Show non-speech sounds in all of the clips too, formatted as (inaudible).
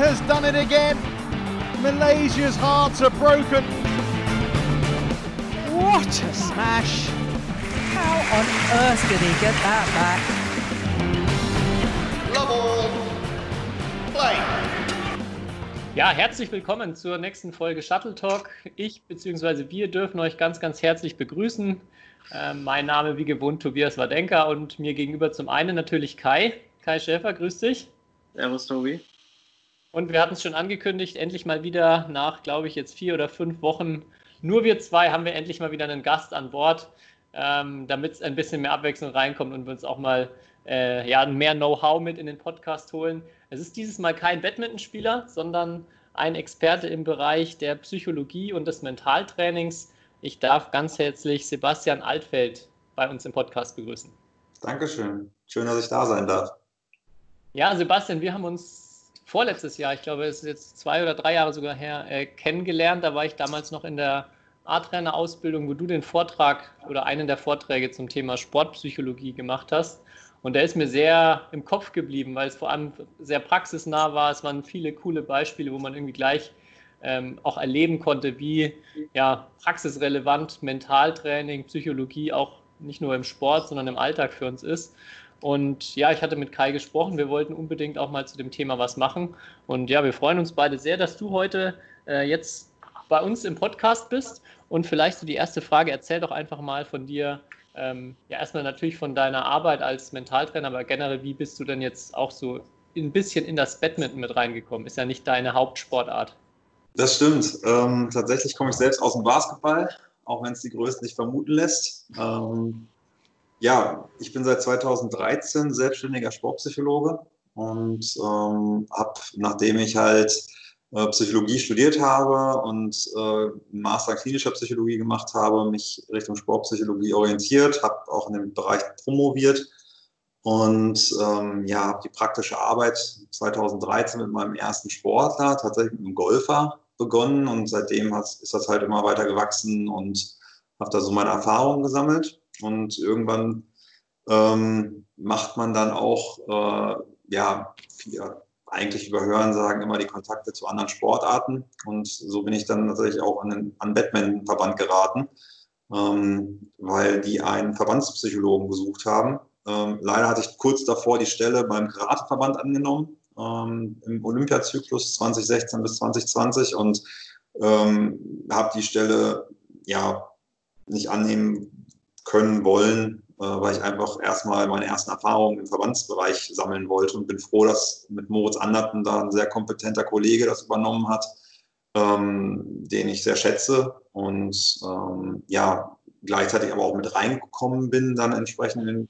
has done it again. Malaysia's hearts are broken. What a smash! How on earth did he get that back? Love all. Play. Ja, herzlich willkommen zur nächsten Folge Shuttle Talk. Ich bzw. wir dürfen euch ganz, ganz herzlich begrüßen. Äh, mein Name wie gewohnt Tobias Wadenka und mir gegenüber zum einen natürlich Kai. Kai Schäfer, grüß dich. Servus, Tobi. Und wir hatten es schon angekündigt, endlich mal wieder nach, glaube ich, jetzt vier oder fünf Wochen, nur wir zwei, haben wir endlich mal wieder einen Gast an Bord, ähm, damit es ein bisschen mehr Abwechslung reinkommt und wir uns auch mal äh, ja, mehr Know-how mit in den Podcast holen. Es ist dieses Mal kein Badmintonspieler, sondern ein Experte im Bereich der Psychologie und des Mentaltrainings. Ich darf ganz herzlich Sebastian Altfeld bei uns im Podcast begrüßen. Dankeschön. Schön, dass ich da sein darf. Ja, Sebastian, wir haben uns vorletztes Jahr, ich glaube, es ist jetzt zwei oder drei Jahre sogar her, äh, kennengelernt. Da war ich damals noch in der A-Trainer-Ausbildung, wo du den Vortrag oder einen der Vorträge zum Thema Sportpsychologie gemacht hast. Und der ist mir sehr im Kopf geblieben, weil es vor allem sehr praxisnah war. Es waren viele coole Beispiele, wo man irgendwie gleich ähm, auch erleben konnte, wie ja, praxisrelevant Mentaltraining, Psychologie auch nicht nur im Sport, sondern im Alltag für uns ist. Und ja, ich hatte mit Kai gesprochen. Wir wollten unbedingt auch mal zu dem Thema was machen. Und ja, wir freuen uns beide sehr, dass du heute äh, jetzt bei uns im Podcast bist. Und vielleicht so die erste Frage, erzähl doch einfach mal von dir. Ähm, ja, erstmal natürlich von deiner Arbeit als Mentaltrainer, aber generell, wie bist du denn jetzt auch so ein bisschen in das Badminton mit reingekommen? Ist ja nicht deine Hauptsportart. Das stimmt. Ähm, tatsächlich komme ich selbst aus dem Basketball, auch wenn es die Größten nicht vermuten lässt. Ähm, ja, ich bin seit 2013 selbstständiger Sportpsychologe und ähm, habe, nachdem ich halt äh, Psychologie studiert habe und äh, Master klinischer Psychologie gemacht habe, mich Richtung Sportpsychologie orientiert, habe auch in dem Bereich promoviert und ähm, ja, habe die praktische Arbeit 2013 mit meinem ersten Sportler, tatsächlich mit einem Golfer, begonnen und seitdem ist das halt immer weiter gewachsen und habe da so meine Erfahrungen gesammelt. Und irgendwann ähm, macht man dann auch, äh, ja, viel, eigentlich über Hörensagen immer die Kontakte zu anderen Sportarten. Und so bin ich dann natürlich auch an den an Badmintonverband geraten, ähm, weil die einen Verbandspsychologen gesucht haben. Ähm, leider hatte ich kurz davor die Stelle beim Karateverband angenommen, ähm, im Olympiazyklus 2016 bis 2020 und ähm, habe die Stelle ja nicht annehmen können wollen, äh, weil ich einfach erstmal meine ersten Erfahrungen im Verbandsbereich sammeln wollte und bin froh, dass mit Moritz Anderten da ein sehr kompetenter Kollege das übernommen hat, ähm, den ich sehr schätze und ähm, ja, gleichzeitig aber auch mit reingekommen bin, dann entsprechend in den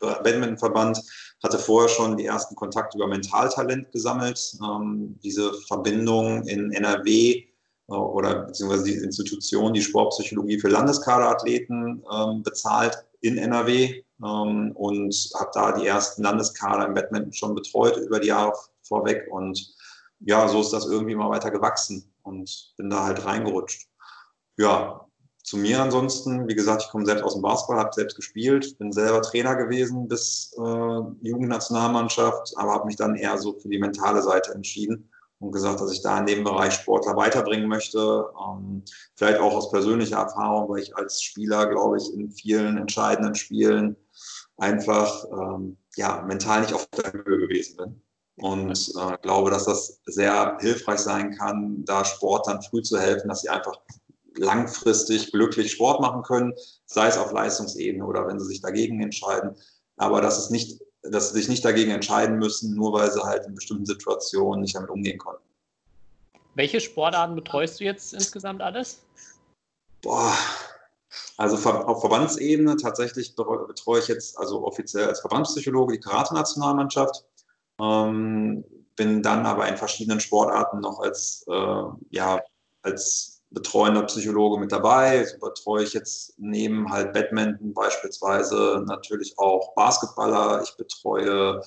Badmintonverband, hatte vorher schon die ersten Kontakte über Mentaltalent gesammelt. Ähm, diese Verbindung in NRW oder beziehungsweise die Institution, die Sportpsychologie für Landeskaderathleten ähm, bezahlt in NRW ähm, und habe da die ersten Landeskader im Badminton schon betreut über die Jahre vorweg. Und ja, so ist das irgendwie mal weiter gewachsen und bin da halt reingerutscht. Ja, zu mir ansonsten, wie gesagt, ich komme selbst aus dem Basketball, habe selbst gespielt, bin selber Trainer gewesen bis äh, Jugendnationalmannschaft, aber habe mich dann eher so für die mentale Seite entschieden und gesagt, dass ich da in dem Bereich Sportler weiterbringen möchte. Ähm, vielleicht auch aus persönlicher Erfahrung, weil ich als Spieler, glaube ich, in vielen entscheidenden Spielen einfach ähm, ja, mental nicht auf der Höhe gewesen bin. Und äh, glaube, dass das sehr hilfreich sein kann, da Sportlern früh zu helfen, dass sie einfach langfristig glücklich Sport machen können, sei es auf Leistungsebene oder wenn sie sich dagegen entscheiden. Aber dass es nicht, dass sie sich nicht dagegen entscheiden müssen, nur weil sie halt in bestimmten Situationen nicht damit umgehen konnten. Welche Sportarten betreust du jetzt insgesamt alles? Boah, also auf Verbandsebene tatsächlich betreue ich jetzt also offiziell als Verbandspsychologe die Karate-Nationalmannschaft. Ähm, bin dann aber in verschiedenen Sportarten noch als, äh, ja, als betreuender Psychologe mit dabei. So betreue ich jetzt neben halt Badminton beispielsweise natürlich auch Basketballer. Ich betreue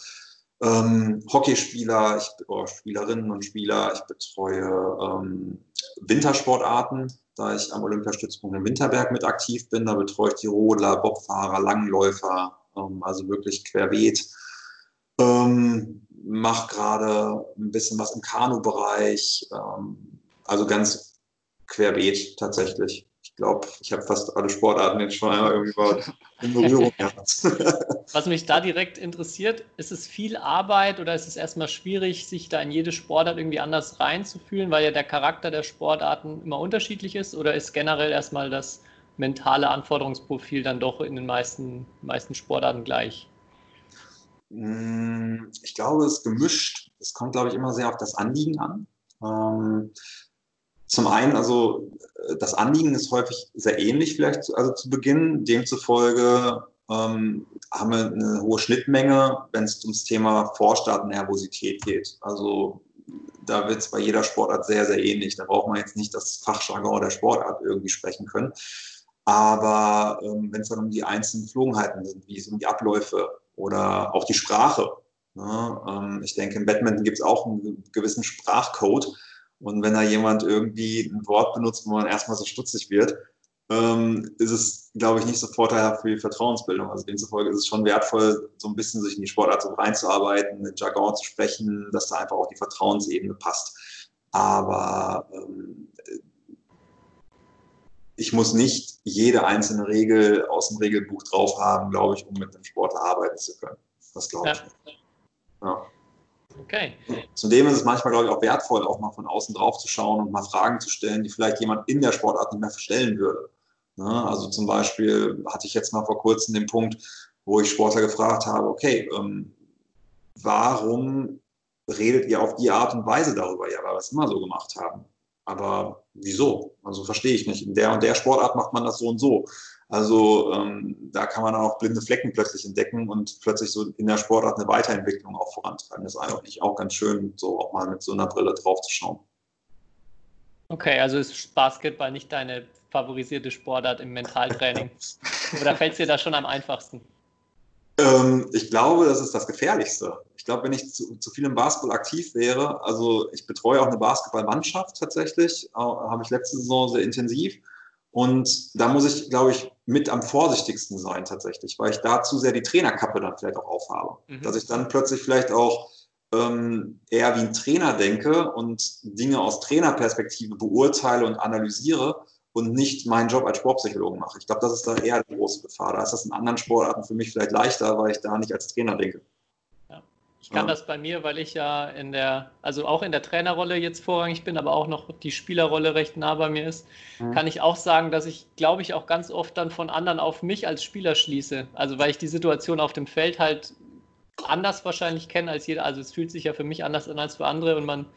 ähm, Hockeyspieler, ich, oder Spielerinnen und Spieler. Ich betreue ähm, Wintersportarten, da ich am Olympiastützpunkt in Winterberg mit aktiv bin. Da betreue ich die Rodler, Bobfahrer, Langläufer, ähm, also wirklich querbeet. Ähm, mache gerade ein bisschen was im Kanu-Bereich, ähm, also ganz querbeet tatsächlich. Ich glaube, ich habe fast alle Sportarten jetzt schon einmal irgendwie in Berührung (laughs) gehabt. (laughs) Was mich da direkt interessiert, ist es viel Arbeit oder ist es erstmal schwierig, sich da in jede Sportart irgendwie anders reinzufühlen, weil ja der Charakter der Sportarten immer unterschiedlich ist? Oder ist generell erstmal das mentale Anforderungsprofil dann doch in den meisten, meisten Sportarten gleich? Hm, ich glaube, es ist gemischt. Es kommt, glaube ich, immer sehr auf das Anliegen an. Ähm, zum einen, also das Anliegen ist häufig sehr ähnlich vielleicht zu, also zu Beginn. Demzufolge ähm, haben wir eine hohe Schnittmenge, wenn es ums Thema Vorstart-Nervosität geht. Also da wird es bei jeder Sportart sehr, sehr ähnlich. Da braucht man jetzt nicht das Fachjargon der Sportart irgendwie sprechen können. Aber ähm, wenn es dann um die einzelnen Geflogenheiten sind, wie es um die Abläufe oder auch die Sprache. Ne? Ähm, ich denke, im Badminton gibt es auch einen gewissen Sprachcode. Und wenn da jemand irgendwie ein Wort benutzt, wo man erstmal so stutzig wird, ähm, ist es, glaube ich, nicht so vorteilhaft für die Vertrauensbildung. Also demzufolge ist es schon wertvoll, so ein bisschen sich in die Sportart so reinzuarbeiten, mit Jargon zu sprechen, dass da einfach auch die Vertrauensebene passt. Aber ähm, ich muss nicht jede einzelne Regel aus dem Regelbuch drauf haben, glaube ich, um mit einem Sportler arbeiten zu können. Das glaube ich. Ja. ja. Okay. Zudem ist es manchmal, glaube ich, auch wertvoll, auch mal von außen drauf zu schauen und mal Fragen zu stellen, die vielleicht jemand in der Sportart nicht mehr stellen würde. Ja, also zum Beispiel hatte ich jetzt mal vor kurzem den Punkt, wo ich Sportler gefragt habe, okay, ähm, warum redet ihr auf die Art und Weise darüber? Ja, weil wir es immer so gemacht haben. Aber wieso? Also verstehe ich nicht. In der und der Sportart macht man das so und so. Also ähm, da kann man auch blinde Flecken plötzlich entdecken und plötzlich so in der Sportart eine Weiterentwicklung auch vorantreiben. Das ist eigentlich auch ganz schön, so auch mal mit so einer Brille drauf zu schauen. Okay, also ist Basketball nicht deine favorisierte Sportart im Mentaltraining? (laughs) Oder fällt es dir da schon am einfachsten? Ähm, ich glaube, das ist das Gefährlichste. Ich glaube, wenn ich zu, zu, viel im Basketball aktiv wäre, also ich betreue auch eine Basketballmannschaft tatsächlich, äh, habe ich letzte Saison sehr intensiv. Und da muss ich, glaube ich, mit am vorsichtigsten sein tatsächlich, weil ich da zu sehr die Trainerkappe dann vielleicht auch aufhabe. Mhm. Dass ich dann plötzlich vielleicht auch ähm, eher wie ein Trainer denke und Dinge aus Trainerperspektive beurteile und analysiere und nicht meinen Job als Sportpsychologen mache. Ich glaube, das ist da eher die große Gefahr. Da ist das in anderen Sportarten für mich vielleicht leichter, weil ich da nicht als Trainer denke. Ich kann ja. das bei mir, weil ich ja in der, also auch in der Trainerrolle jetzt vorrangig bin, aber auch noch die Spielerrolle recht nah bei mir ist, mhm. kann ich auch sagen, dass ich, glaube ich, auch ganz oft dann von anderen auf mich als Spieler schließe. Also weil ich die Situation auf dem Feld halt anders wahrscheinlich kenne als jeder. Also es fühlt sich ja für mich anders an als für andere und man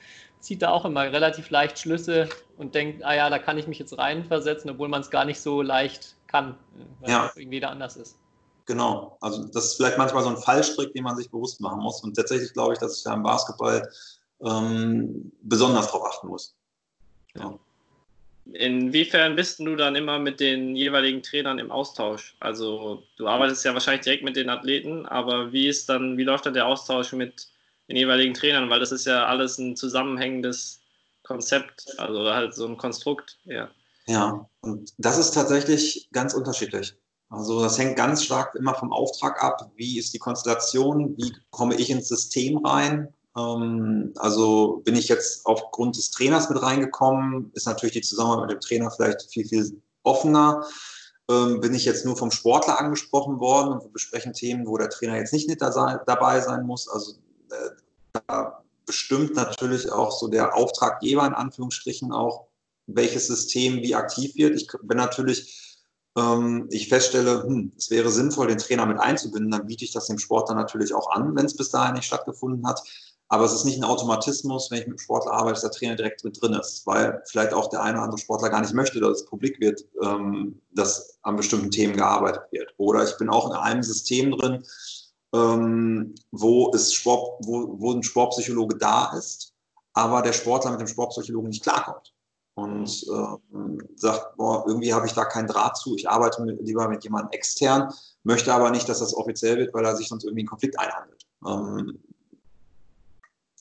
zieht da auch immer relativ leicht Schlüsse und denkt, ah ja, da kann ich mich jetzt reinversetzen, obwohl man es gar nicht so leicht kann, weil ja. irgendwie da anders ist. Genau, also das ist vielleicht manchmal so ein Fallstrick, den man sich bewusst machen muss. Und tatsächlich glaube ich, dass ich da im Basketball ähm, besonders darauf achten muss. Ja. Inwiefern bist du dann immer mit den jeweiligen Trainern im Austausch? Also du arbeitest ja wahrscheinlich direkt mit den Athleten, aber wie ist dann, wie läuft dann der Austausch mit den jeweiligen Trainern? Weil das ist ja alles ein zusammenhängendes Konzept, also halt so ein Konstrukt, ja. Ja, und das ist tatsächlich ganz unterschiedlich. Also das hängt ganz stark immer vom Auftrag ab. Wie ist die Konstellation? Wie komme ich ins System rein? Ähm, also bin ich jetzt aufgrund des Trainers mit reingekommen, ist natürlich die Zusammenarbeit mit dem Trainer vielleicht viel, viel offener. Ähm, bin ich jetzt nur vom Sportler angesprochen worden und wir besprechen Themen, wo der Trainer jetzt nicht mit dabei sein muss. Also äh, da bestimmt natürlich auch so der Auftraggeber in Anführungsstrichen auch, welches System wie aktiv wird. Ich bin natürlich ähm, ich feststelle, hm, es wäre sinnvoll, den Trainer mit einzubinden, dann biete ich das dem Sportler natürlich auch an, wenn es bis dahin nicht stattgefunden hat. Aber es ist nicht ein Automatismus, wenn ich mit dem Sportler arbeite, dass der Trainer direkt mit drin ist, weil vielleicht auch der eine oder andere Sportler gar nicht möchte, dass es publik wird, ähm, dass an bestimmten Themen gearbeitet wird. Oder ich bin auch in einem System drin, ähm, wo, es Sport, wo, wo ein Sportpsychologe da ist, aber der Sportler mit dem Sportpsychologen nicht klarkommt und äh, sagt, boah, irgendwie habe ich da keinen Draht zu, ich arbeite mit, lieber mit jemandem extern, möchte aber nicht, dass das offiziell wird, weil er sich sonst irgendwie einen Konflikt einhandelt. Ähm,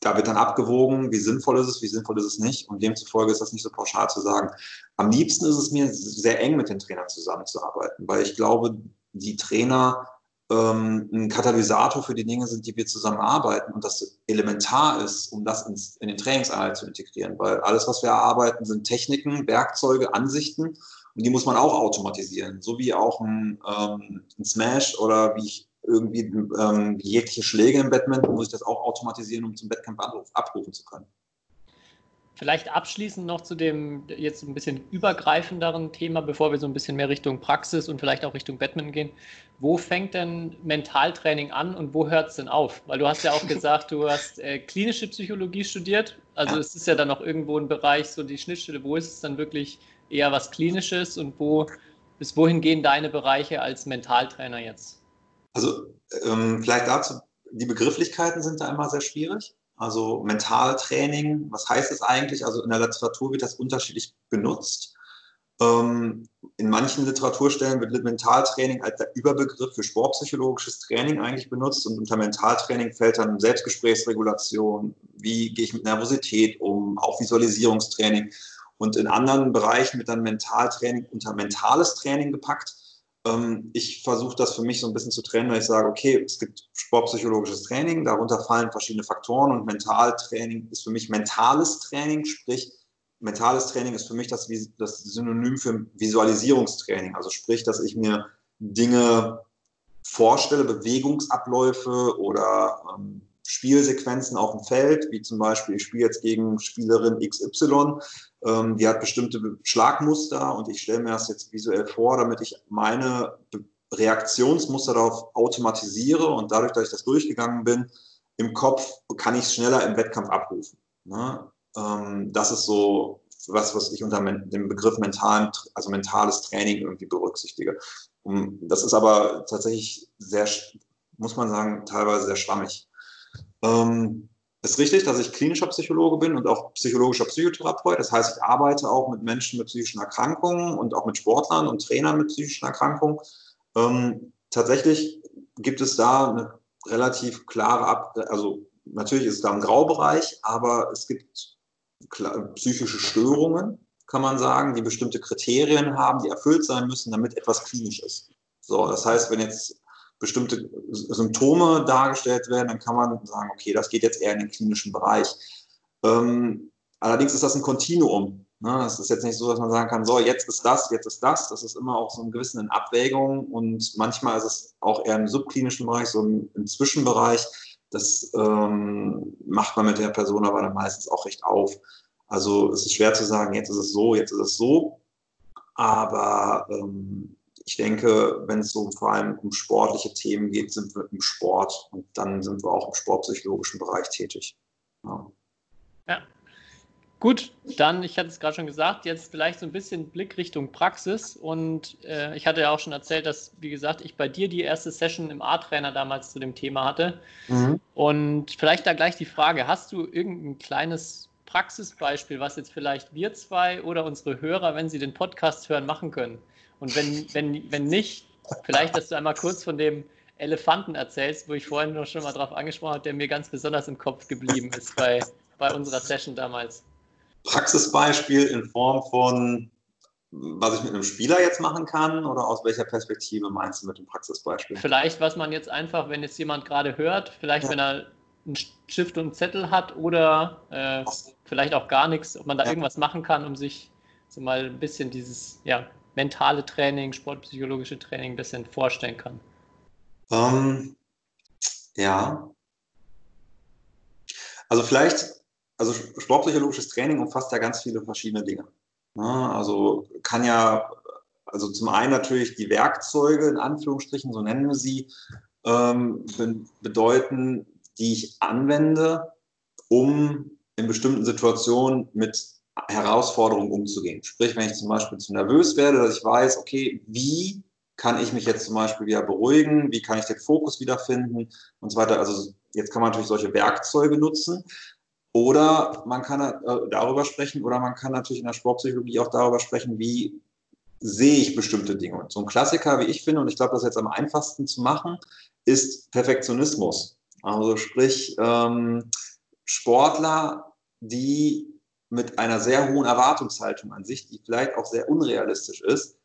da wird dann abgewogen, wie sinnvoll ist es, wie sinnvoll ist es nicht. Und demzufolge ist das nicht so pauschal zu sagen. Am liebsten ist es mir sehr eng mit den Trainern zusammenzuarbeiten, weil ich glaube, die Trainer ähm, ein Katalysator für die Dinge sind, die wir zusammenarbeiten und das elementar ist, um das ins, in den Trainingseinheit zu integrieren. Weil alles, was wir erarbeiten, sind Techniken, Werkzeuge, Ansichten und die muss man auch automatisieren. So wie auch ein, ähm, ein Smash oder wie ich irgendwie ähm, jegliche Schläge im Badminton, muss ich das auch automatisieren, um zum Wettkampf abrufen zu können. Vielleicht abschließend noch zu dem jetzt ein bisschen übergreifenderen Thema, bevor wir so ein bisschen mehr Richtung Praxis und vielleicht auch Richtung Badminton gehen. Wo fängt denn Mentaltraining an und wo hört es denn auf? Weil du hast ja auch (laughs) gesagt, du hast äh, klinische Psychologie studiert. Also ja. es ist ja dann noch irgendwo ein Bereich, so die Schnittstelle, wo ist es dann wirklich eher was Klinisches und wo bis wohin gehen deine Bereiche als Mentaltrainer jetzt? Also ähm, vielleicht dazu, die Begrifflichkeiten sind da immer sehr schwierig. Also Mentaltraining, was heißt es eigentlich? Also in der Literatur wird das unterschiedlich benutzt. Ähm, in manchen Literaturstellen wird Mentaltraining als der Überbegriff für sportpsychologisches Training eigentlich benutzt und unter Mentaltraining fällt dann Selbstgesprächsregulation, wie gehe ich mit Nervosität um, auch Visualisierungstraining und in anderen Bereichen wird dann Mentaltraining unter mentales Training gepackt ich versuche das für mich so ein bisschen zu trennen, weil ich sage, okay, es gibt sportpsychologisches Training, darunter fallen verschiedene Faktoren und Mentaltraining ist für mich mentales Training, sprich, mentales Training ist für mich das, das Synonym für Visualisierungstraining, also sprich, dass ich mir Dinge vorstelle, Bewegungsabläufe oder ähm, Spielsequenzen auf dem Feld, wie zum Beispiel, ich spiele jetzt gegen Spielerin XY, ähm, die hat bestimmte Schlagmuster und ich stelle mir das jetzt visuell vor, damit ich meine Reaktionsmuster darauf automatisiere und dadurch, dass ich das durchgegangen bin, im Kopf kann ich es schneller im Wettkampf abrufen. Ne? Ähm, das ist so was, was ich unter dem Begriff mentalen, also mentales Training irgendwie berücksichtige. Und das ist aber tatsächlich sehr, muss man sagen, teilweise sehr schwammig. Ähm, ist richtig, dass ich klinischer Psychologe bin und auch psychologischer Psychotherapeut. Das heißt, ich arbeite auch mit Menschen mit psychischen Erkrankungen und auch mit Sportlern und Trainern mit psychischen Erkrankungen. Ähm, tatsächlich gibt es da eine relativ klare Ab also natürlich ist es da ein Graubereich, aber es gibt psychische Störungen, kann man sagen, die bestimmte Kriterien haben, die erfüllt sein müssen, damit etwas klinisch ist. So, das heißt, wenn jetzt bestimmte Symptome dargestellt werden, dann kann man sagen, okay, das geht jetzt eher in den klinischen Bereich. Ähm, allerdings ist das ein Kontinuum. Ne? Es ist jetzt nicht so, dass man sagen kann, so, jetzt ist das, jetzt ist das. Das ist immer auch so ein gewissen in Abwägung und manchmal ist es auch eher im subklinischen Bereich, so im, im Zwischenbereich. Das ähm, macht man mit der Person aber dann meistens auch recht auf. Also es ist schwer zu sagen, jetzt ist es so, jetzt ist es so. Aber ähm, ich denke, wenn es so vor allem um sportliche Themen geht, sind wir im Sport und dann sind wir auch im sportpsychologischen Bereich tätig. Ja. ja. Gut, dann, ich hatte es gerade schon gesagt, jetzt vielleicht so ein bisschen Blick Richtung Praxis. Und äh, ich hatte ja auch schon erzählt, dass, wie gesagt, ich bei dir die erste Session im A-Trainer damals zu dem Thema hatte. Mhm. Und vielleicht da gleich die Frage: Hast du irgendein kleines Praxisbeispiel, was jetzt vielleicht wir zwei oder unsere Hörer, wenn sie den Podcast hören, machen können? Und wenn, wenn, wenn nicht, vielleicht, dass du einmal kurz von dem Elefanten erzählst, wo ich vorhin noch schon mal drauf angesprochen habe, der mir ganz besonders im Kopf geblieben ist bei, bei unserer Session damals. Praxisbeispiel in Form von, was ich mit einem Spieler jetzt machen kann oder aus welcher Perspektive meinst du mit dem Praxisbeispiel? Vielleicht, was man jetzt einfach, wenn jetzt jemand gerade hört, vielleicht, ja. wenn er einen Stift und einen Zettel hat oder äh, vielleicht auch gar nichts, ob man da ja. irgendwas machen kann, um sich so mal ein bisschen dieses, ja, mentale Training, sportpsychologische Training ein bisschen vorstellen kann? Ähm, ja. Also vielleicht, also sportpsychologisches Training umfasst ja ganz viele verschiedene Dinge. Ne? Also kann ja, also zum einen natürlich die Werkzeuge, in Anführungsstrichen, so nennen wir sie, ähm, bedeuten, die ich anwende, um in bestimmten Situationen mit Herausforderungen umzugehen. Sprich, wenn ich zum Beispiel zu nervös werde, dass ich weiß, okay, wie kann ich mich jetzt zum Beispiel wieder beruhigen, wie kann ich den Fokus wiederfinden und so weiter. Also jetzt kann man natürlich solche Werkzeuge nutzen. Oder man kann äh, darüber sprechen, oder man kann natürlich in der Sportpsychologie auch darüber sprechen, wie sehe ich bestimmte Dinge. Und so ein Klassiker, wie ich finde, und ich glaube, das ist jetzt am einfachsten zu machen, ist Perfektionismus. Also sprich, ähm, Sportler, die mit einer sehr hohen Erwartungshaltung an sich, die vielleicht auch sehr unrealistisch ist,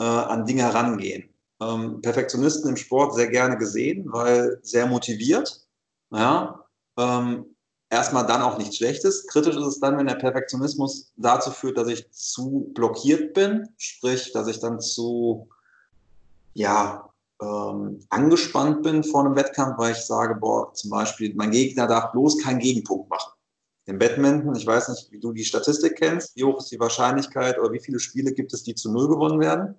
äh, an Dinge herangehen. ähm, Perfektionisten im Sport sehr gerne gesehen, weil sehr motiviert. Ja, ähm, erstmal dann auch nichts Schlechtes. Kritisch ist es dann, wenn der Perfektionismus dazu führt, dass ich zu blockiert bin, sprich, dass ich dann zu, ja, ähm, angespannt bin vor einem Wettkampf, weil ich sage, boah, zum Beispiel, mein Gegner darf bloß keinen Gegenpunkt machen. Im Badminton, ich weiß nicht, wie du die Statistik kennst, wie hoch ist die Wahrscheinlichkeit oder wie viele Spiele gibt es, die zu Null gewonnen werden?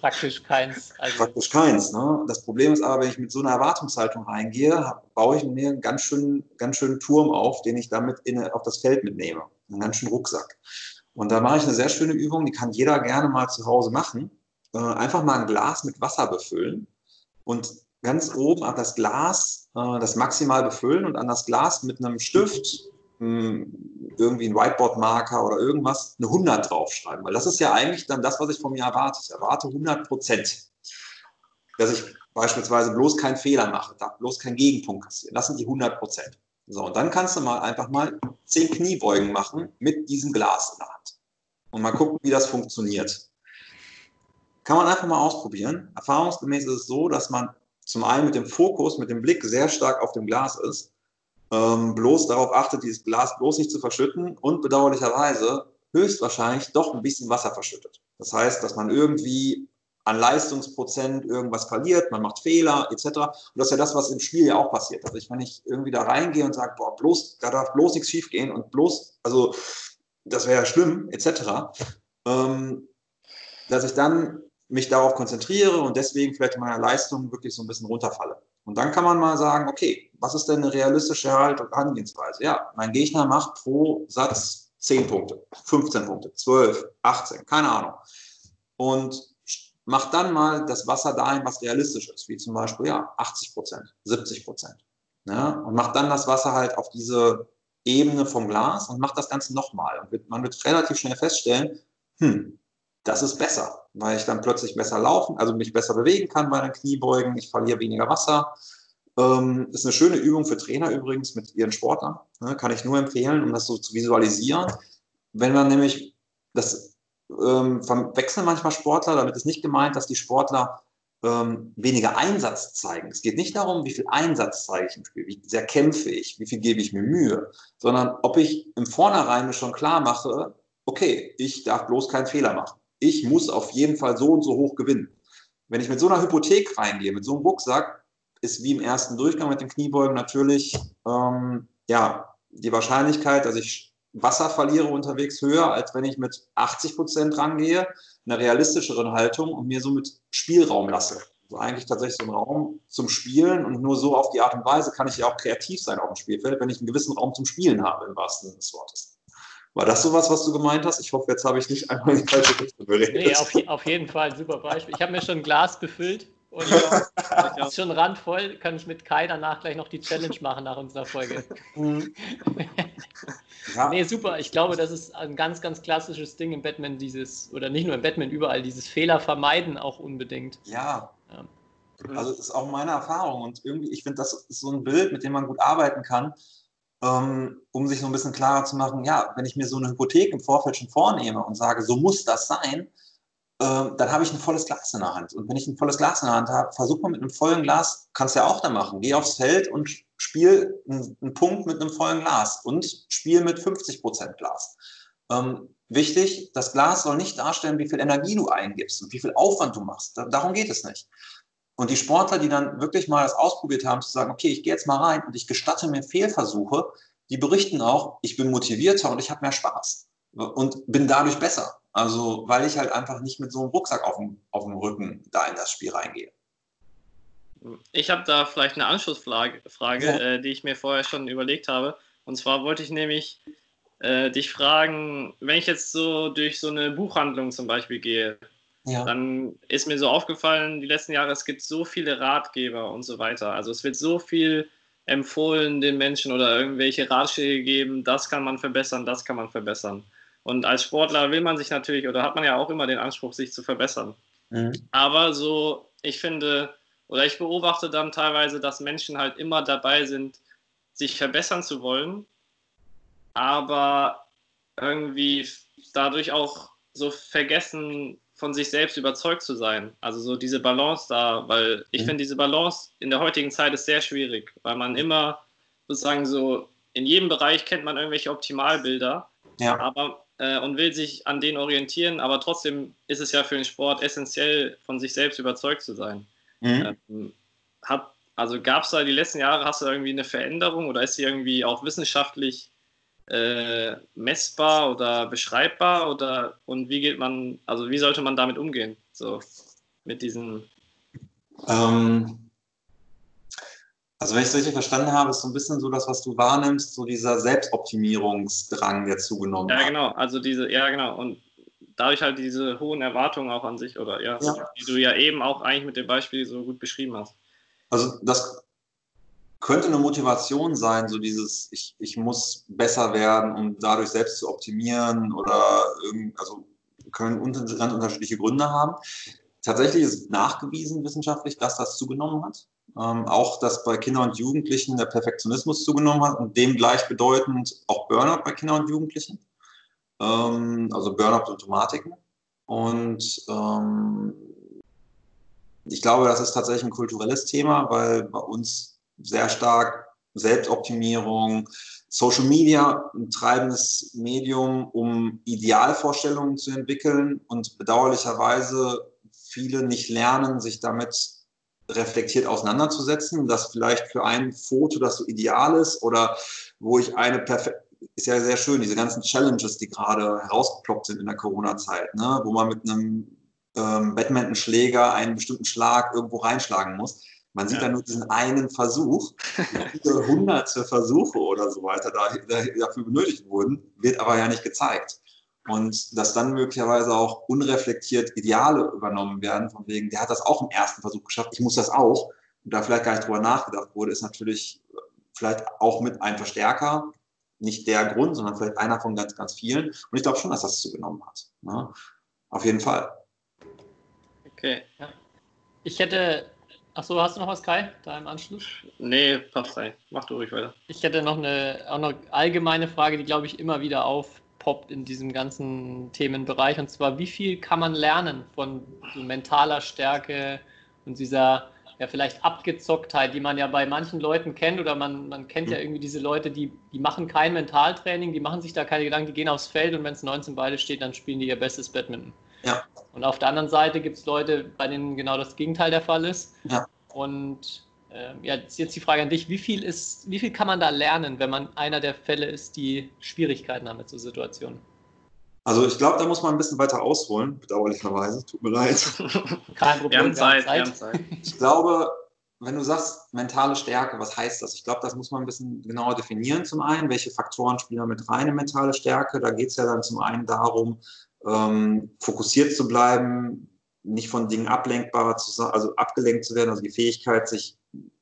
praktisch keins. (laughs) Also praktisch keins. Ne? Das Problem ist aber, wenn ich mit so einer Erwartungshaltung reingehe, baue ich mir einen ganz schönen, ganz schönen Turm auf, den ich damit in, auf das Feld mitnehme. Einen ganz schönen Rucksack. Und da mache ich eine sehr schöne Übung, die kann jeder gerne mal zu Hause machen. Äh, einfach mal ein Glas mit Wasser befüllen und ganz oben an das Glas äh, das maximal befüllen und an das Glas mit einem Stift irgendwie ein Whiteboard-Marker oder irgendwas, eine 100 draufschreiben. Weil das ist ja eigentlich dann das, was ich von mir erwarte. Ich erwarte 100 Prozent. Dass ich beispielsweise bloß keinen Fehler mache, bloß keinen Gegenpunkt kassieren. Das sind die 100 Prozent. So, und dann kannst du mal einfach mal 10 Kniebeugen machen mit diesem Glas in der Hand. Und mal gucken, wie das funktioniert. Kann man einfach mal ausprobieren. Erfahrungsgemäß ist es so, dass man zum einen mit dem Fokus, mit dem Blick sehr stark auf dem Glas ist ähm, bloß darauf achtet, dieses Glas bloß nicht zu verschütten und bedauerlicherweise höchstwahrscheinlich doch ein bisschen Wasser verschüttet. Das heißt, dass man irgendwie an Leistungsprozent irgendwas verliert, man macht Fehler etc. Und das ist ja das, was im Spiel ja auch passiert. Also ich, wenn ich irgendwie da reingehe und sage, boah, bloß, da darf bloß nichts schiefgehen und bloß, also das wäre ja schlimm etc., ähm, dass ich dann mich darauf konzentriere und deswegen vielleicht in meiner Leistung wirklich so ein bisschen runterfalle. Und dann kann man mal sagen, okay, was ist denn eine realistische Herangehensweise? Ja, mein Gegner macht pro Satz 10 Punkte, 15 Punkte, 12, 18, keine Ahnung. Und macht dann mal das Wasser dahin, was realistisch ist, wie zum Beispiel ja, 80 Prozent, 70 Prozent. Ja, und macht dann das Wasser halt auf diese Ebene vom Glas und macht das Ganze nochmal. Und man wird relativ schnell feststellen, hm, das ist besser, weil ich dann plötzlich besser laufen, also mich besser bewegen kann bei den Kniebeugen, ich verliere weniger Wasser. Ähm, ist eine schöne Übung für Trainer übrigens mit ihren Sportlern. Ne, kann ich nur empfehlen, um das so zu visualisieren. Wenn man nämlich, das ähm, verwechseln manchmal Sportler, damit ist nicht gemeint, dass die Sportler ähm, weniger Einsatz zeigen. Es geht nicht darum, wie viel Einsatz zeige ich im Spiel, wie sehr kämpfe ich, wie viel gebe ich mir Mühe, sondern ob ich im Vornherein mir schon klar mache, okay, ich darf bloß keinen Fehler machen ich muss auf jeden Fall so und so hoch gewinnen. Wenn ich mit so einer Hypothek reingehe, mit so einem Rucksack, ist wie im ersten Durchgang mit den Kniebeugen natürlich ähm, ja, die Wahrscheinlichkeit, dass ich Wasser verliere unterwegs höher, als wenn ich mit 80 Prozent rangehe, einer realistischeren Haltung und mir somit Spielraum lasse. Also eigentlich tatsächlich so einen Raum zum Spielen und nur so auf die Art und Weise kann ich ja auch kreativ sein auf dem Spielfeld, wenn ich einen gewissen Raum zum Spielen habe, im wahrsten Sinne des Wortes. War das sowas, was du gemeint hast? Ich hoffe, jetzt habe ich nicht einmal in die falsche Richtung geredet. Nee, auf, auf, jeden Fall ein super Beispiel. Ich habe mir schon ein Glas befüllt und äh, (laughs) ist schon randvoll. Kann ich mit Kai danach gleich noch die Challenge machen nach unserer Folge. Mhm. ja. Nee, super. Ich glaube, das ist ein ganz, ganz klassisches Ding im Batman, dieses, oder nicht nur im Batman, überall, dieses Fehler vermeiden auch unbedingt. Ja. ja. Also das ist auch meine Erfahrung und irgendwie, ich finde, das ist so ein Bild, mit dem man gut arbeiten kann um sich so ein bisschen klarer zu machen, ja, wenn ich mir so eine Hypothek im Vorfeld schon vornehme und sage, so muss das sein, ähm, dann habe ich ein volles Glas in der Hand. Und wenn ich ein volles Glas in der Hand habe, versuch mal mit einem vollen Glas, kannst du ja auch da machen. Geh aufs Feld und spiel einen, Punkt mit einem vollen Glas und spiel mit 50 Prozent Glas. Ähm, wichtig, das Glas soll nicht darstellen, wie viel Energie du eingibst und wie viel Aufwand du machst. Da, darum geht es nicht. Und die Sportler, die dann wirklich mal das ausprobiert haben, zu sagen, okay, ich gehe jetzt mal rein und ich gestatte mir Fehlversuche, die berichten auch, ich bin motivierter und ich habe mehr Spaß und bin dadurch besser. Also, weil ich halt einfach nicht mit so einem Rucksack auf dem, auf dem Rücken da in das Spiel reingehe. Ich habe da vielleicht eine Anschlussfrage, Frage, ja. äh, die ich mir vorher schon überlegt habe. Und zwar wollte ich nämlich äh, dich fragen, wenn ich jetzt so durch so eine Buchhandlung zum Beispiel gehe, ja. dann ist mir so aufgefallen, die letzten Jahre, es gibt so viele Ratgeber und so weiter. Also es wird so viel empfohlen den Menschen oder irgendwelche Ratschläge gegeben, das kann man verbessern, das kann man verbessern. Und als Sportler will man sich natürlich oder hat man ja auch immer den Anspruch, sich zu verbessern. Mhm. Aber so, ich finde, oder ich beobachte dann teilweise, dass Menschen halt immer dabei sind, sich verbessern zu wollen, aber irgendwie dadurch auch so vergessen, von sich selbst überzeugt zu sein. Also so diese Balance da, weil ich mhm. finde, diese Balance in der heutigen Zeit ist sehr schwierig, weil man immer sozusagen so in jedem Bereich kennt man irgendwelche Optimalbilder, ja. aber äh, und will sich an denen orientieren, aber trotzdem ist es ja für den Sport essentiell, von sich selbst überzeugt zu sein. Mhm. Ähm, hat, also gab es da die letzten Jahre, hast du irgendwie eine Veränderung oder ist sie irgendwie auch wissenschaftlich äh, messbar oder beschreibbar oder und wie geht man, also wie sollte man damit umgehen? So mit diesen. Ähm, also wenn ich es richtig verstanden habe, ist so ein bisschen so das, was du wahrnimmst, so dieser Selbstoptimierungsdrang, der zugenommen ja, hat. Ja, genau. Also diese, ja, genau. Und dadurch halt diese hohen Erwartungen auch an sich, oder ja, ja, die du ja eben auch eigentlich mit dem Beispiel so gut beschrieben hast. Also das könnte eine Motivation sein, so dieses, ich, ich muss besser werden, um dadurch selbst zu optimieren oder irgend, also können ganz unterschiedliche Gründe haben. Tatsächlich ist nachgewiesen wissenschaftlich, dass das zugenommen hat. Ähm, auch, dass bei Kindern und Jugendlichen der Perfektionismus zugenommen hat und dem gleichbedeutend auch Burnout bei Kindern und Jugendlichen. Ähm, also Burnout-Symptomatiken. Und ähm, ich glaube, das ist tatsächlich ein kulturelles Thema, weil bei uns sehr stark Selbstoptimierung, Social Media ein treibendes Medium, um Idealvorstellungen zu entwickeln und bedauerlicherweise viele nicht lernen, sich damit reflektiert auseinanderzusetzen, dass vielleicht für ein Foto, das so ideal ist oder wo ich eine perfekte, ist ja sehr schön, diese ganzen Challenges, die gerade herausgeploppt sind in der Corona-Zeit, ne? wo man mit einem ähm, Badmintonschläger einen bestimmten Schlag irgendwo reinschlagen muss. Man sieht ja. dann nur diesen einen Versuch, viele (laughs) hunderte Versuche oder so weiter da, da, dafür benötigt wurden, wird aber ja nicht gezeigt. Und dass dann möglicherweise auch unreflektiert Ideale übernommen werden, von wegen, der hat das auch im ersten Versuch geschafft, ich muss das auch. Und da vielleicht gar nicht drüber nachgedacht wurde, ist natürlich vielleicht auch mit einem Verstärker, nicht der Grund, sondern vielleicht einer von ganz, ganz vielen. Und ich glaube schon, dass das zugenommen hat. Ne? Auf jeden Fall. Okay. Ja. Ich hätte. Achso, hast du noch was, Kai, da im Anschluss? Nee, passt rein. Mach du ruhig weiter. Ich hätte noch eine auch noch allgemeine Frage, die, glaube ich, immer wieder auf aufpoppt in diesem ganzen Themenbereich. Und zwar, wie viel kann man lernen von so mentaler Stärke und dieser ja vielleicht Abgezocktheit, die man ja bei manchen Leuten kennt oder man, man kennt ja mhm. irgendwie diese Leute, die, die machen kein Mentaltraining, die machen sich da keine Gedanken, die gehen aufs Feld und wenn es 19 Beide steht, dann spielen die ihr bestes Badminton. Ja. Und auf der anderen Seite gibt es Leute, bei denen genau das Gegenteil der Fall ist. Ja. Und ähm, ja, jetzt die Frage an dich, wie viel, ist, wie viel kann man da lernen, wenn man einer der Fälle ist, die Schwierigkeiten haben mit so Situationen? Also ich glaube, da muss man ein bisschen weiter ausholen, bedauerlicherweise, tut mir leid. (laughs) Kein Problem, wir haben Zeit, wir haben Zeit. Ich glaube, wenn du sagst, mentale Stärke, was heißt das? Ich glaube, das muss man ein bisschen genauer definieren zum einen. Welche Faktoren spielen da mit rein in mentale Stärke? Da geht es ja dann zum einen darum, ähm, fokussiert zu bleiben, nicht von Dingen ablenkbar zu also abgelenkt zu werden, also die Fähigkeit, sich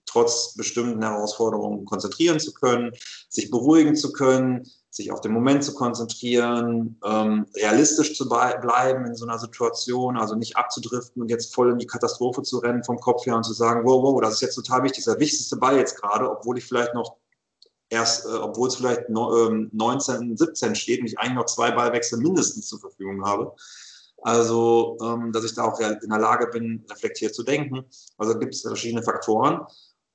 trotz bestimmten Herausforderungen konzentrieren zu können, sich beruhigen zu können, sich auf den Moment zu konzentrieren, ähm, realistisch zu bleiben in so einer Situation, also nicht abzudriften und jetzt voll in die Katastrophe zu rennen vom Kopf her und zu sagen, wow, wow, das ist jetzt total wichtig, das ist der wichtigste Ball jetzt gerade, obwohl ich vielleicht noch erst, äh, obwohl es vielleicht no, ähm, 19, 17 steht und ich eigentlich noch zwei Ballwechsel mindestens zur Verfügung habe. Also, ähm, dass ich da auch in der Lage bin, reflektiert zu denken. Also gibt es verschiedene Faktoren.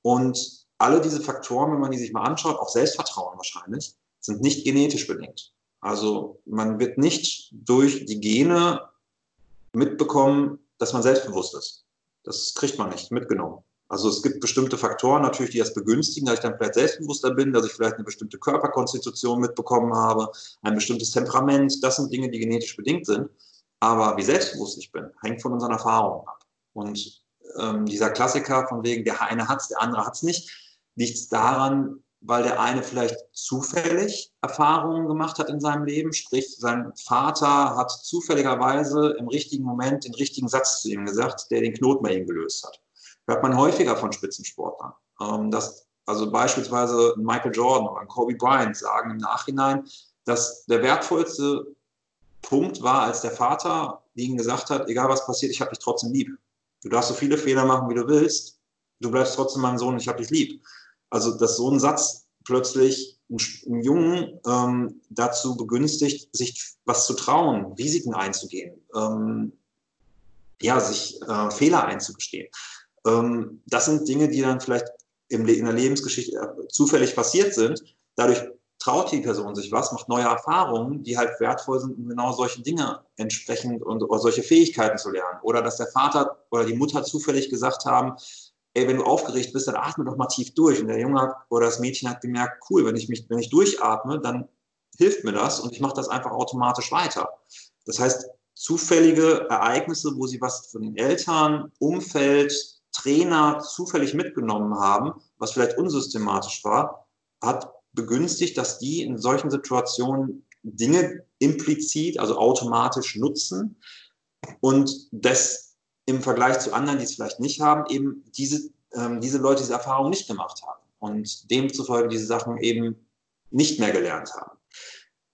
Und alle diese Faktoren, wenn man die sich mal anschaut, auch Selbstvertrauen wahrscheinlich, sind nicht genetisch bedingt. Also man wird nicht durch die Gene mitbekommen, dass man selbstbewusst ist. Das kriegt man nicht mitgenommen. Also es gibt bestimmte Faktoren natürlich, die das begünstigen, dass ich dann vielleicht selbstbewusster bin, dass ich vielleicht eine bestimmte Körperkonstitution mitbekommen habe, ein bestimmtes Temperament. Das sind Dinge, die genetisch bedingt sind. Aber wie selbstbewusst ich bin, hängt von unseren Erfahrungen ab. Und ähm, dieser Klassiker von wegen, der eine hat es, der andere hat es nicht, liegt daran, weil der eine vielleicht zufällig Erfahrungen gemacht hat in seinem Leben, sprich sein Vater hat zufälligerweise im richtigen Moment den richtigen Satz zu ihm gesagt, der den Knoten bei ihm gelöst hat. Hört man häufiger von Spitzensportlern. Ähm, dass also beispielsweise Michael Jordan oder Kobe Bryant sagen im Nachhinein, dass der wertvollste Punkt war, als der Vater ihnen gesagt hat, egal was passiert, ich habe dich trotzdem lieb. Du darfst so viele Fehler machen, wie du willst. Du bleibst trotzdem mein Sohn, ich habe dich lieb. Also, dass so ein Satz plötzlich einen Jungen ähm, dazu begünstigt, sich was zu trauen, Risiken einzugehen, ähm, ja, sich äh, Fehler einzugestehen. Ähm, das sind Dinge, die dann vielleicht im, in der Lebensgeschichte äh, zufällig passiert sind. Dadurch traut die Person sich was, macht neue Erfahrungen, die halt wertvoll sind, um genau solche Dinge entsprechend und oder solche Fähigkeiten zu lernen. Oder dass der Vater oder die Mutter zufällig gesagt haben, ey, wenn du aufgeregt bist, dann atme doch mal tief durch. Und der Junge hat, oder das Mädchen hat gemerkt, cool, wenn ich mich, wenn ich durchatme, dann hilft mir das und ich mache das einfach automatisch weiter. Das heißt, zufällige Ereignisse, wo sie was von den Eltern, Umfeld, Trainer zufällig mitgenommen haben, was vielleicht unsystematisch war, hat begünstigt, dass die in solchen Situationen Dinge implizit, also automatisch nutzen und das im Vergleich zu anderen, die es vielleicht nicht haben, eben diese, ähm, diese Leute diese Erfahrung nicht gemacht haben und demzufolge diese Sachen eben nicht mehr gelernt haben.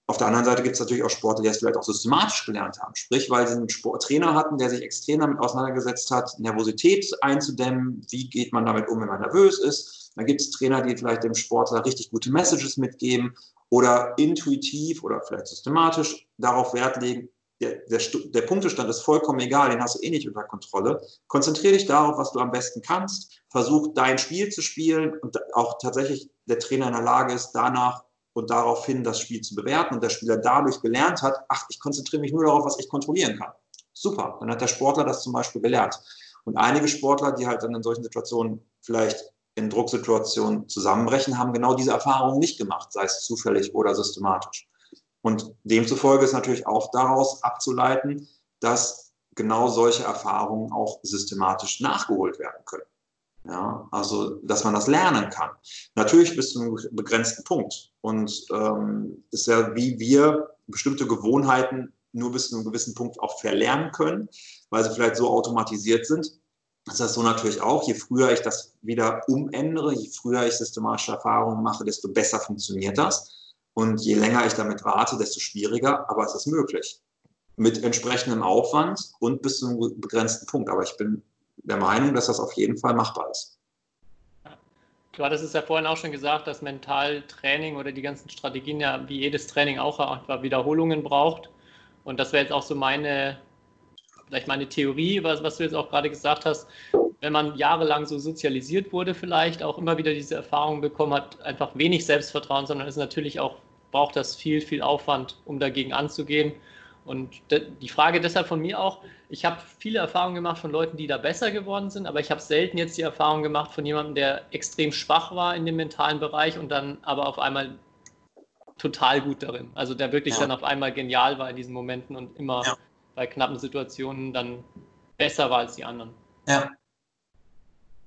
Auf der anderen Seite gibt es natürlich auch Sportler, die es vielleicht auch systematisch gelernt haben. Sprich, weil sie einen Sporttrainer hatten, der sich extrem damit auseinandergesetzt hat, Nervosität einzudämmen. Wie geht man damit um, wenn man nervös ist? Dann gibt es Trainer, die vielleicht dem Sportler richtig gute Messages mitgeben oder intuitiv oder vielleicht systematisch darauf Wert legen, der, der, der, Punktestand ist vollkommen egal, den hast du eh nicht unter Kontrolle. Konzentriere dich darauf, was du am besten kannst. Versuch dein Spiel zu spielen und auch tatsächlich der Trainer in der Lage ist, danach und daraufhin das Spiel zu bewerten und der Spieler dadurch gelernt hat, ach, ich konzentriere mich nur darauf, was ich kontrollieren kann. Super, dann hat der Sportler das zum Beispiel gelernt. Und einige Sportler, die halt dann in solchen Situationen vielleicht in Drucksituationen zusammenbrechen, haben genau diese Erfahrungen nicht gemacht, sei es zufällig oder systematisch. Und demzufolge ist natürlich auch daraus abzuleiten, dass genau solche Erfahrungen auch systematisch nachgeholt werden können. Ja, also, dass man das lernen kann. Natürlich bis zu einem begrenzten Punkt. Und ähm, ist ja, wie wir bestimmte Gewohnheiten nur bis zu einem gewissen Punkt auch verlernen können, weil sie vielleicht so automatisiert sind. Das ist das so natürlich auch. Je früher ich das wieder umändere, je früher ich systematische Erfahrungen mache, desto besser funktioniert das. Und je länger ich damit warte, desto schwieriger, aber es ist möglich. Mit entsprechendem Aufwand und bis zu einem begrenzten Punkt. Aber ich bin der Meinung, dass das auf jeden Fall machbar ist. Du hattest es ja vorhin auch schon gesagt, dass Mentaltraining oder die ganzen Strategien ja wie jedes Training auch einfach Wiederholungen braucht. Und das wäre jetzt auch so meine, vielleicht meine Theorie, was, was du jetzt auch gerade gesagt hast. Wenn man jahrelang so sozialisiert wurde, vielleicht auch immer wieder diese Erfahrung bekommen hat, einfach wenig Selbstvertrauen, sondern es natürlich auch braucht das viel, viel Aufwand, um dagegen anzugehen. Und die Frage deshalb von mir auch, ich habe viele Erfahrungen gemacht von Leuten, die da besser geworden sind, aber ich habe selten jetzt die Erfahrung gemacht von jemandem, der extrem schwach war in dem mentalen Bereich und dann aber auf einmal total gut darin. Also der wirklich ja. dann auf einmal genial war in diesen Momenten und immer ja. bei knappen Situationen dann besser war als die anderen. Ja.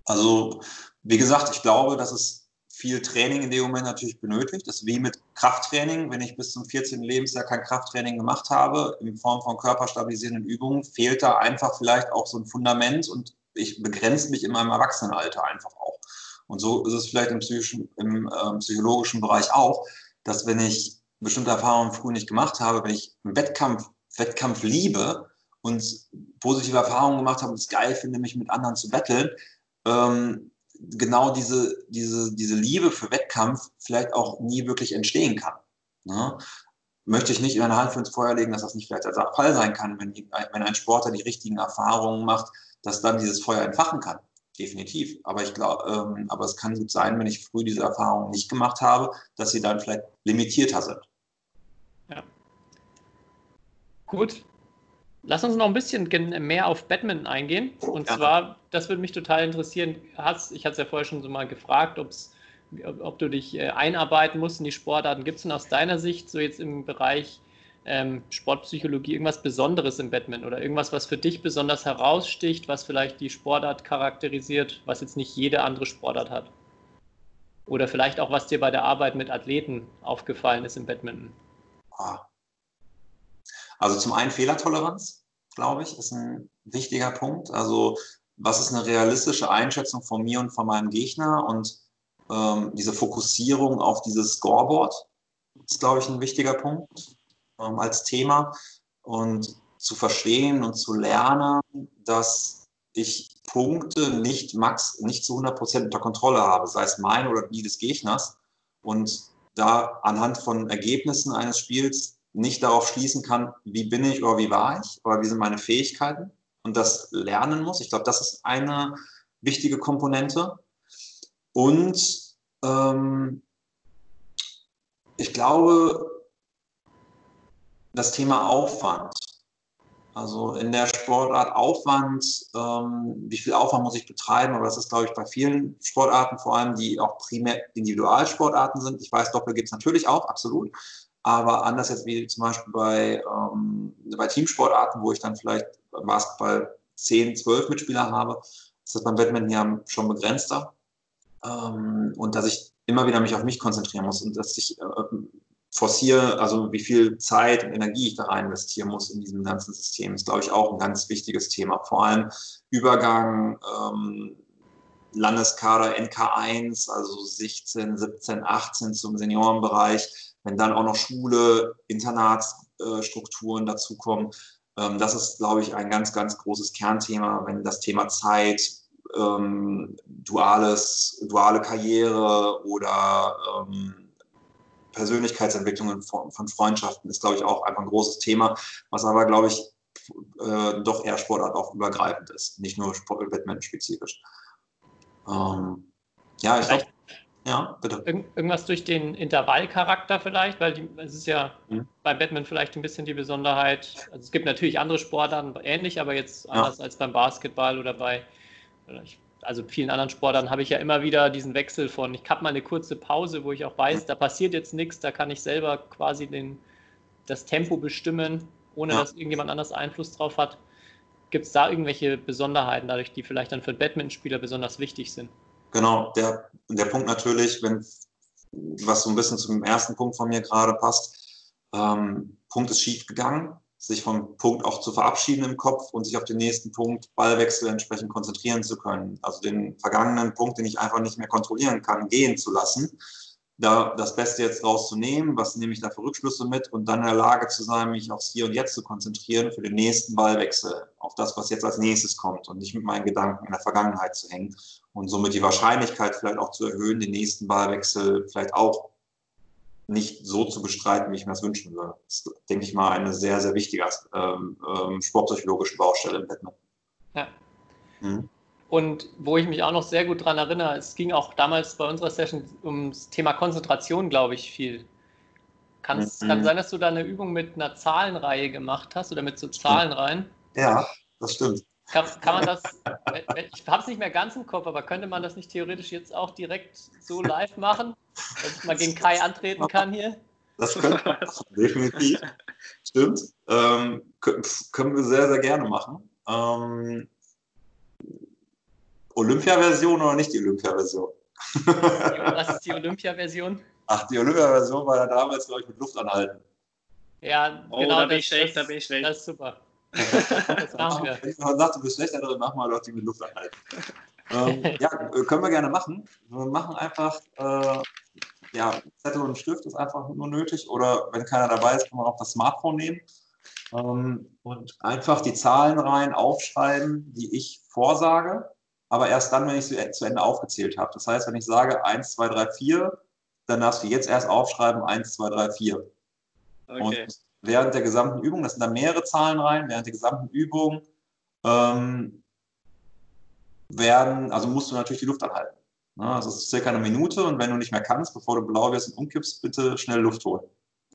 Also, wie gesagt, ich glaube, dass es viel Training in dem Moment natürlich benötigt. Das ist wie mit Krafttraining. Wenn ich bis zum 14. Lebensjahr kein Krafttraining gemacht habe, in Form von körperstabilisierenden Übungen, fehlt da einfach vielleicht auch so ein Fundament und ich begrenze mich in meinem Erwachsenenalter einfach auch. Und so ist es vielleicht im, psychischen, im äh, psychologischen Bereich auch, dass wenn ich bestimmte Erfahrungen früh nicht gemacht habe, wenn ich einen Wettkampf, Wettkampf liebe und positive Erfahrungen gemacht habe und es geil finde, mich mit anderen zu betteln, ähm, genau diese, diese, diese Liebe für Wettkampf vielleicht auch nie wirklich entstehen kann. Ne? Möchte ich nicht in eine Hand für ins Feuer legen, dass das nicht vielleicht der Fall sein kann, wenn, wenn ein Sportler die richtigen Erfahrungen macht, dass dann dieses Feuer entfachen kann. Definitiv. Aber ich glaube, ähm, aber es kann gut sein, wenn ich früh diese Erfahrungen nicht gemacht habe, dass sie dann vielleicht limitierter sind. Ja. Gut, Lass uns noch ein bisschen mehr auf Badminton eingehen. Und ja. zwar, das würde mich total interessieren. Hast, ich hatte es ja vorher schon so mal gefragt, ob du dich äh, einarbeiten musst in die Sportarten. Gibt es denn aus deiner Sicht so jetzt im Bereich ähm, Sportpsychologie irgendwas Besonderes im Badminton oder irgendwas, was für dich besonders heraussticht, was vielleicht die Sportart charakterisiert, was jetzt nicht jede andere Sportart hat? Oder vielleicht auch, was dir bei der Arbeit mit Athleten aufgefallen ist im Badminton? Ah, also zum einen Fehlertoleranz, glaube ich, ist ein wichtiger Punkt. Also was ist eine realistische Einschätzung von mir und von meinem Gegner? Und ähm, diese Fokussierung auf dieses Scoreboard ist, glaube ich, ein wichtiger Punkt ähm, als Thema. Und zu verstehen und zu lernen, dass ich Punkte nicht max, nicht zu 100 Prozent unter Kontrolle habe, sei es mein oder die des Gegners und da anhand von Ergebnissen eines Spiels nicht darauf schließen kann, wie bin ich oder wie war ich oder wie sind meine Fähigkeiten, und das lernen muss. Ich glaube, das ist eine wichtige Komponente. Und ähm, ich glaube, das Thema Aufwand. Also in der Sportart Aufwand, ähm, wie viel Aufwand muss ich betreiben, aber das ist, glaube ich, bei vielen Sportarten, vor allem die auch primär Individualsportarten sind. Ich weiß, Doppel gibt es natürlich auch, absolut. Aber anders jetzt wie zum Beispiel bei, ähm, bei Teamsportarten, wo ich dann vielleicht beim Basketball 10, 12 Mitspieler habe, ist das beim Badminton ja schon begrenzter. Ähm, und dass ich immer wieder mich auf mich konzentrieren muss und dass ich äh, forciere, also wie viel Zeit und Energie ich da rein investieren muss in diesem ganzen System, ist, glaube ich, auch ein ganz wichtiges Thema. Vor allem Übergang, ähm, Landeskader NK1, also 16, 17, 18 zum Seniorenbereich, wenn dann auch noch Schule, Internatsstrukturen äh, dazukommen. Ähm, das ist, glaube ich, ein ganz, ganz großes Kernthema, wenn das Thema Zeit, ähm, duales, duale Karriere oder ähm, Persönlichkeitsentwicklung von, von Freundschaften ist, glaube ich, auch einfach ein großes Thema, was aber, glaube ich, äh, doch eher Sportart auch übergreifend ist, nicht nur Sport Badminton-spezifisch. Ähm, ja, ich glaube, ja, bitte. Irg irgendwas durch den Intervallcharakter vielleicht, weil die, es ist ja mhm. bei Batman vielleicht ein bisschen die Besonderheit. Also es gibt natürlich andere Sportarten ähnlich, aber jetzt anders ja. als beim Basketball oder bei, also vielen anderen Sportlern habe ich ja immer wieder diesen Wechsel von, ich habe mal eine kurze Pause, wo ich auch weiß, da passiert jetzt nichts, da kann ich selber quasi den, das Tempo bestimmen, ohne ja. dass irgendjemand anders Einfluss drauf hat. Gibt es da irgendwelche Besonderheiten, dadurch, die vielleicht dann für einen Badmintonspieler besonders wichtig sind? Genau, der, der Punkt natürlich, wenn, was so ein bisschen zum ersten Punkt von mir gerade passt, ähm, Punkt ist schief gegangen, sich vom Punkt auch zu verabschieden im Kopf und sich auf den nächsten Punkt Ballwechsel entsprechend konzentrieren zu können. Also den vergangenen Punkt, den ich einfach nicht mehr kontrollieren kann, gehen zu lassen, da das Beste jetzt rauszunehmen, was nehme ich da für Rückschlüsse mit und dann in der Lage zu sein, mich aufs Hier und Jetzt zu konzentrieren für den nächsten Ballwechsel, auf das, was jetzt als nächstes kommt und nicht mit meinen Gedanken in der Vergangenheit zu hängen und somit die Wahrscheinlichkeit vielleicht auch zu erhöhen, den nächsten Ballwechsel vielleicht auch nicht so zu bestreiten, wie ich mir das wünschen würde. Das ist, denke ich mal, eine sehr, sehr wichtige ähm, ähm, sportpsychologische Baustelle im Batman. Ja. Mhm. Und wo ich mich auch noch sehr gut daran erinnere, es ging auch damals bei unserer Session ums Thema Konzentration, glaube ich, viel. Mhm. Kann sein, dass du da eine Übung mit einer Zahlenreihe gemacht hast oder mit so Zahlenreihen? Ja, das stimmt. Kann, kann man das, ich habe es nicht mehr ganz im Kopf, aber könnte man das nicht theoretisch jetzt auch direkt so live machen, dass ich mal gegen Kai antreten kann hier? Das könnte man definitiv. Stimmt. Ähm, können wir sehr, sehr gerne machen. Ähm, Olympia-Version oder nicht die Olympia-Version? Was ist die Olympia-Version? Ach, die Olympia-Version war ja damals, glaube ich, mit Luft anhalten. Ja, oh, genau. Da bin ich schlecht, da bin ich schlecht. Das ist super. (laughs) Wenn man sagt, du bist schlechter drin, mach mal doch die mit Luft anhalten. ähm, (laughs) ja, können wir gerne machen. Wir machen einfach, äh, ja, Zettel und Stift ist einfach nur nötig. Oder wenn keiner dabei ist, kann man auch das Smartphone nehmen. Ähm, und einfach die Zahlen rein aufschreiben, die ich vorsage, aber erst dann, wenn ich sie zu Ende aufgezählt habe. Das heißt, wenn ich sage 1, 2, 3, 4, dann darfst du jetzt erst aufschreiben 1, 2, 3, 4. Okay. Und während der gesamten Übung, das sind da mehrere Zahlen rein, während der gesamten Übung ähm, werden, also musst du natürlich die Luft anhalten. Ne? Also es ist circa eine Minute und wenn du nicht mehr kannst, bevor du blau wirst und umkippst, bitte schnell Luft holen.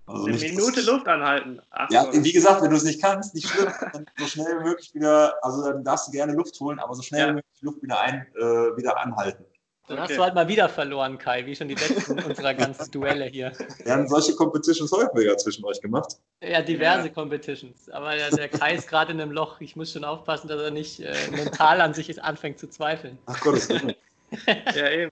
Also eine Minute Luft anhalten. Ach ja, so. wie gesagt, wenn du es nicht kannst, nicht schlimm, (laughs) dann so schnell wie möglich wieder, also dann darfst du gerne Luft holen, aber so schnell ja. wie möglich Luft wieder, ein, äh, wieder anhalten. Dann okay. hast du halt mal wieder verloren, Kai, wie schon die letzten (laughs) unserer ganzen Duelle hier. Wir haben solche Competitions häufiger zwischen euch gemacht. Ja, diverse ja. Competitions. Aber der, der Kai ist gerade in einem Loch. Ich muss schon aufpassen, dass er nicht äh, mental an sich anfängt zu zweifeln. Ach Gott, das ist (laughs) Ja, eben.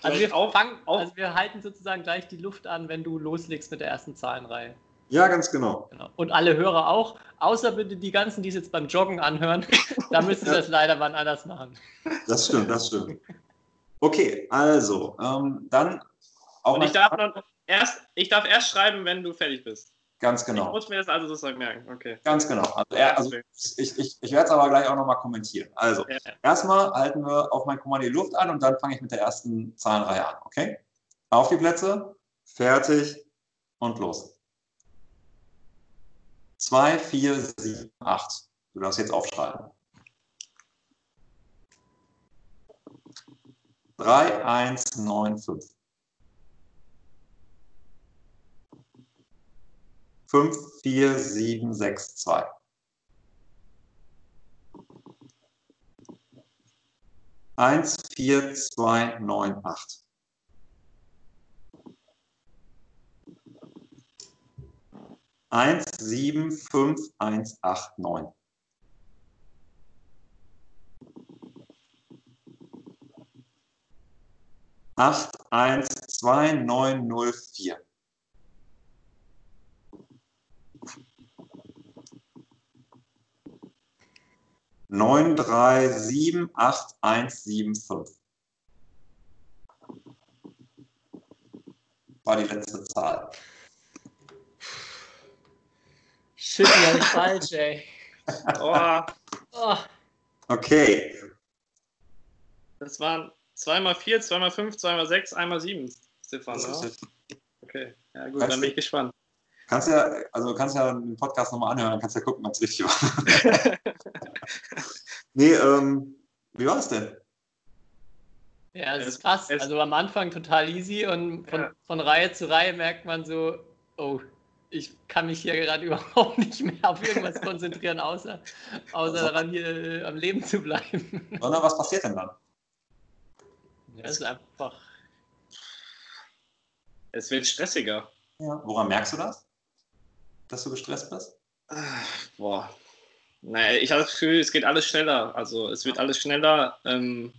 Also wir, fangen, also wir halten sozusagen gleich die Luft an, wenn du loslegst mit der ersten Zahlenreihe. Ja, ganz genau. genau. Und alle Hörer auch, außer bitte die ganzen, die es jetzt beim Joggen anhören. (laughs) da müssen sie das leider wann anders machen. Das stimmt, das stimmt. Okay, also, ähm, dann auch. Und ich darf, noch erst, ich darf erst schreiben, wenn du fertig bist. Ganz genau. Ich muss mir das also sozusagen merken. Okay. Ganz genau. Also, er, also ich, ich, ich werde es aber gleich auch nochmal kommentieren. Also, ja. erstmal halten wir auf mein Kommando die Luft an und dann fange ich mit der ersten Zahlenreihe an. Okay? Auf die Plätze, fertig und los. 2, 4, 7, 8. Du darfst jetzt aufschreiben. 3195. 54762. Eins, vier, zwei, neun, acht. Eins, sieben, fünf, eins, acht, neun. Acht, eins, zwei, neun, null, vier. Neun, drei, sieben, acht, eins, sieben, fünf. War die letzte Zahl. Shit, die hab ich falsch, ey. Oh, Oh, Okay, das waren 2 mal 4, 2 mal 5, 2 mal 6, 1 mal 7, Stefan. das ist Ne? jetzt Okay, ja gut, Weißt dann bin ich gespannt. Kannst ja, also kannst ja den Podcast nochmal anhören, dann kannst ja gucken, ob es richtig war. (laughs) nee, ähm, wie war es denn? ja, das Es- ist krass. es- Also am Anfang total easy und von, Ja. von Reihe zu Reihe merkt man so, oh, ich kann mich hier gerade (laughs) überhaupt nicht mehr auf irgendwas konzentrieren, außer, außer Also- daran, hier äh, am Leben zu bleiben. Sondern was passiert denn dann? Das ist einfach. Es wird stressiger. Ja. Woran merkst du das? Dass du gestresst bist? Boah. Naja, ich habe das Gefühl, es geht alles schneller. Also es wird alles schneller. Ähm,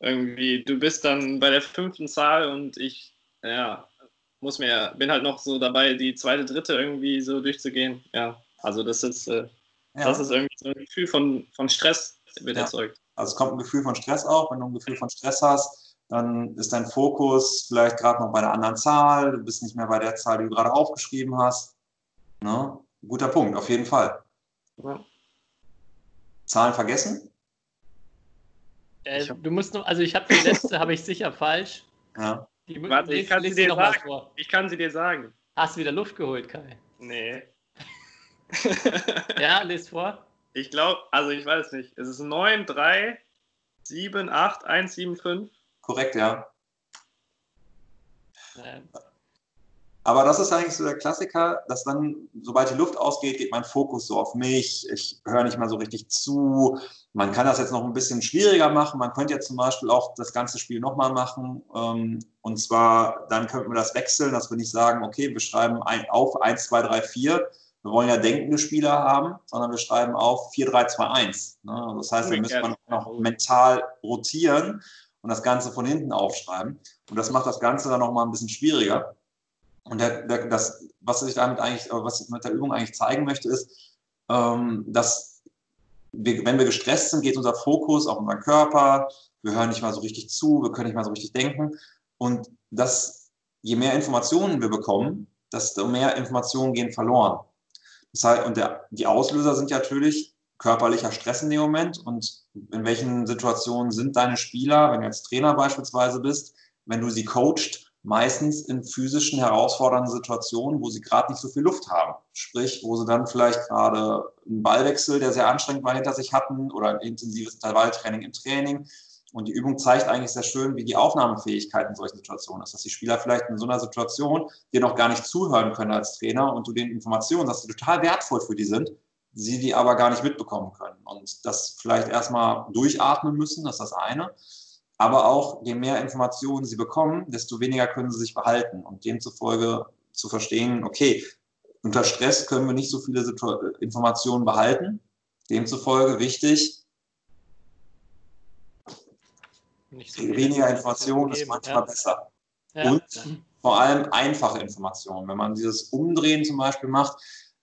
irgendwie, du bist dann bei der fünften Zahl und ich, ja, muss mir, bin halt noch so dabei, die zweite, dritte irgendwie so durchzugehen. Ja, also das ist, äh, Ja. das ist irgendwie so ein Gefühl von, von Stress wird Ja. erzeugt. Also es kommt ein Gefühl von Stress auf. Wenn du ein Gefühl von Stress hast, dann ist dein Fokus vielleicht gerade noch bei der anderen Zahl. Du bist nicht mehr bei der Zahl, die du gerade aufgeschrieben hast. Ne? Guter Punkt, auf jeden Fall. Ja. Zahlen vergessen? Äh, du musst noch, also ich habe die letzte, habe ich sicher falsch. Ja. Die, Warte, ich kann sie dir noch mal sagen. vor. Ich kann sie dir sagen. Hast du wieder Luft geholt, Kai? Nee. (laughs) Ja, lies vor. Ich glaube, also ich weiß nicht. Es ist 9, 3, 7, 8, 1, 7, 5. Korrekt, ja. Äh, Aber das ist eigentlich so der Klassiker, dass dann, sobald die Luft ausgeht, geht mein Fokus so auf mich. Ich höre nicht mal so richtig zu. Man kann das jetzt noch ein bisschen schwieriger machen. Man könnte jetzt zum Beispiel auch das ganze Spiel nochmal machen. Ähm, Und zwar, dann könnten wir das wechseln, dass wir nicht sagen, okay, wir schreiben ein, auf 1, 2, 3, 4. Wir wollen ja denkende Spieler haben, sondern wir schreiben auf 4, 3, 2, 1. Ne? Das heißt, dann müsste man noch mental rotieren und das Ganze von hinten aufschreiben. Und das macht das Ganze dann nochmal ein bisschen schwieriger. Und der, der, das, was ich damit eigentlich, äh, was ich mit der Übung eigentlich zeigen möchte, ist, ähm, dass wir, wenn wir gestresst sind, geht unser Fokus auf unseren Körper. Wir hören nicht mal so richtig zu, wir können nicht mal so richtig denken. Und das, je mehr Informationen wir bekommen, desto mehr Informationen gehen verloren. Das heißt, und der, die Auslöser sind natürlich körperlicher Stress in dem Moment. Und in welchen Situationen sind deine Spieler, wenn du jetzt Trainer beispielsweise bist, wenn du sie coacht, meistens in physischen herausfordernden Situationen, wo sie gerade nicht so viel Luft haben. Sprich, wo sie dann vielleicht gerade einen Ballwechsel, der sehr anstrengend war, hinter sich hatten oder ein intensives Intervalltraining im Training. Und die Übung zeigt eigentlich sehr schön, wie die Aufnahmefähigkeit in solchen Situationen ist. Dass die Spieler vielleicht in so einer Situation dir noch gar nicht zuhören können als Trainer und du den Informationen, dass die total wertvoll für die sind, sie die aber gar nicht mitbekommen können. Und das vielleicht erstmal durchatmen müssen, das ist das eine. Aber auch, je mehr Informationen sie bekommen, desto weniger können sie sich behalten. Und demzufolge zu verstehen, okay, unter Stress können wir nicht so viele Informationen behalten. Demzufolge wichtig, nicht so weniger Informationen ist manchmal ja. besser. Ja. Und vor allem einfache Informationen. Wenn man dieses Umdrehen zum Beispiel macht,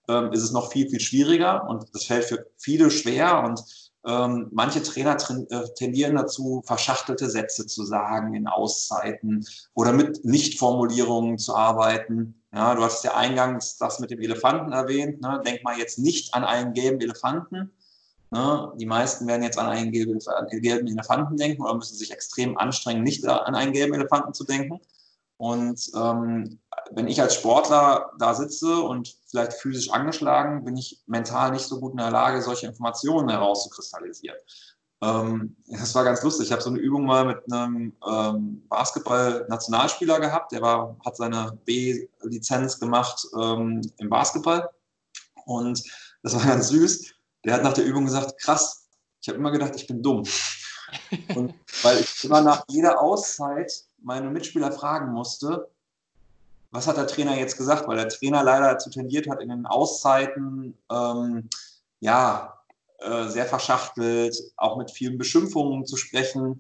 ähm, ist es noch viel, viel schwieriger und das fällt für viele schwer und ähm, manche Trainer äh, tendieren dazu, verschachtelte Sätze zu sagen in Auszeiten oder mit Nichtformulierungen zu arbeiten. Ja, du hast ja eingangs das mit dem Elefanten erwähnt. Ne? Denk mal jetzt nicht an einen gelben Elefanten. Ne? Die meisten werden jetzt an einen gelben, gelben Elefanten denken oder müssen sich extrem anstrengen, nicht an einen gelben Elefanten zu denken. Und ähm, wenn ich als Sportler da sitze und vielleicht physisch angeschlagen, bin ich mental nicht so gut in der Lage, solche Informationen herauszukristallisieren. Ähm, das war ganz lustig. Ich habe so eine Übung mal mit einem ähm, Basketball-Nationalspieler gehabt. Der war, hat seine B-Lizenz gemacht ähm, im Basketball. Und das war ganz süß. Der hat nach der Übung gesagt, krass, ich habe immer gedacht, ich bin dumm. Und weil ich immer nach jeder Auszeit meine Mitspieler fragen musste, was hat der Trainer jetzt gesagt? Weil der Trainer leider dazu tendiert hat, in den Auszeiten ähm, ja, äh, sehr verschachtelt, auch mit vielen Beschimpfungen zu sprechen,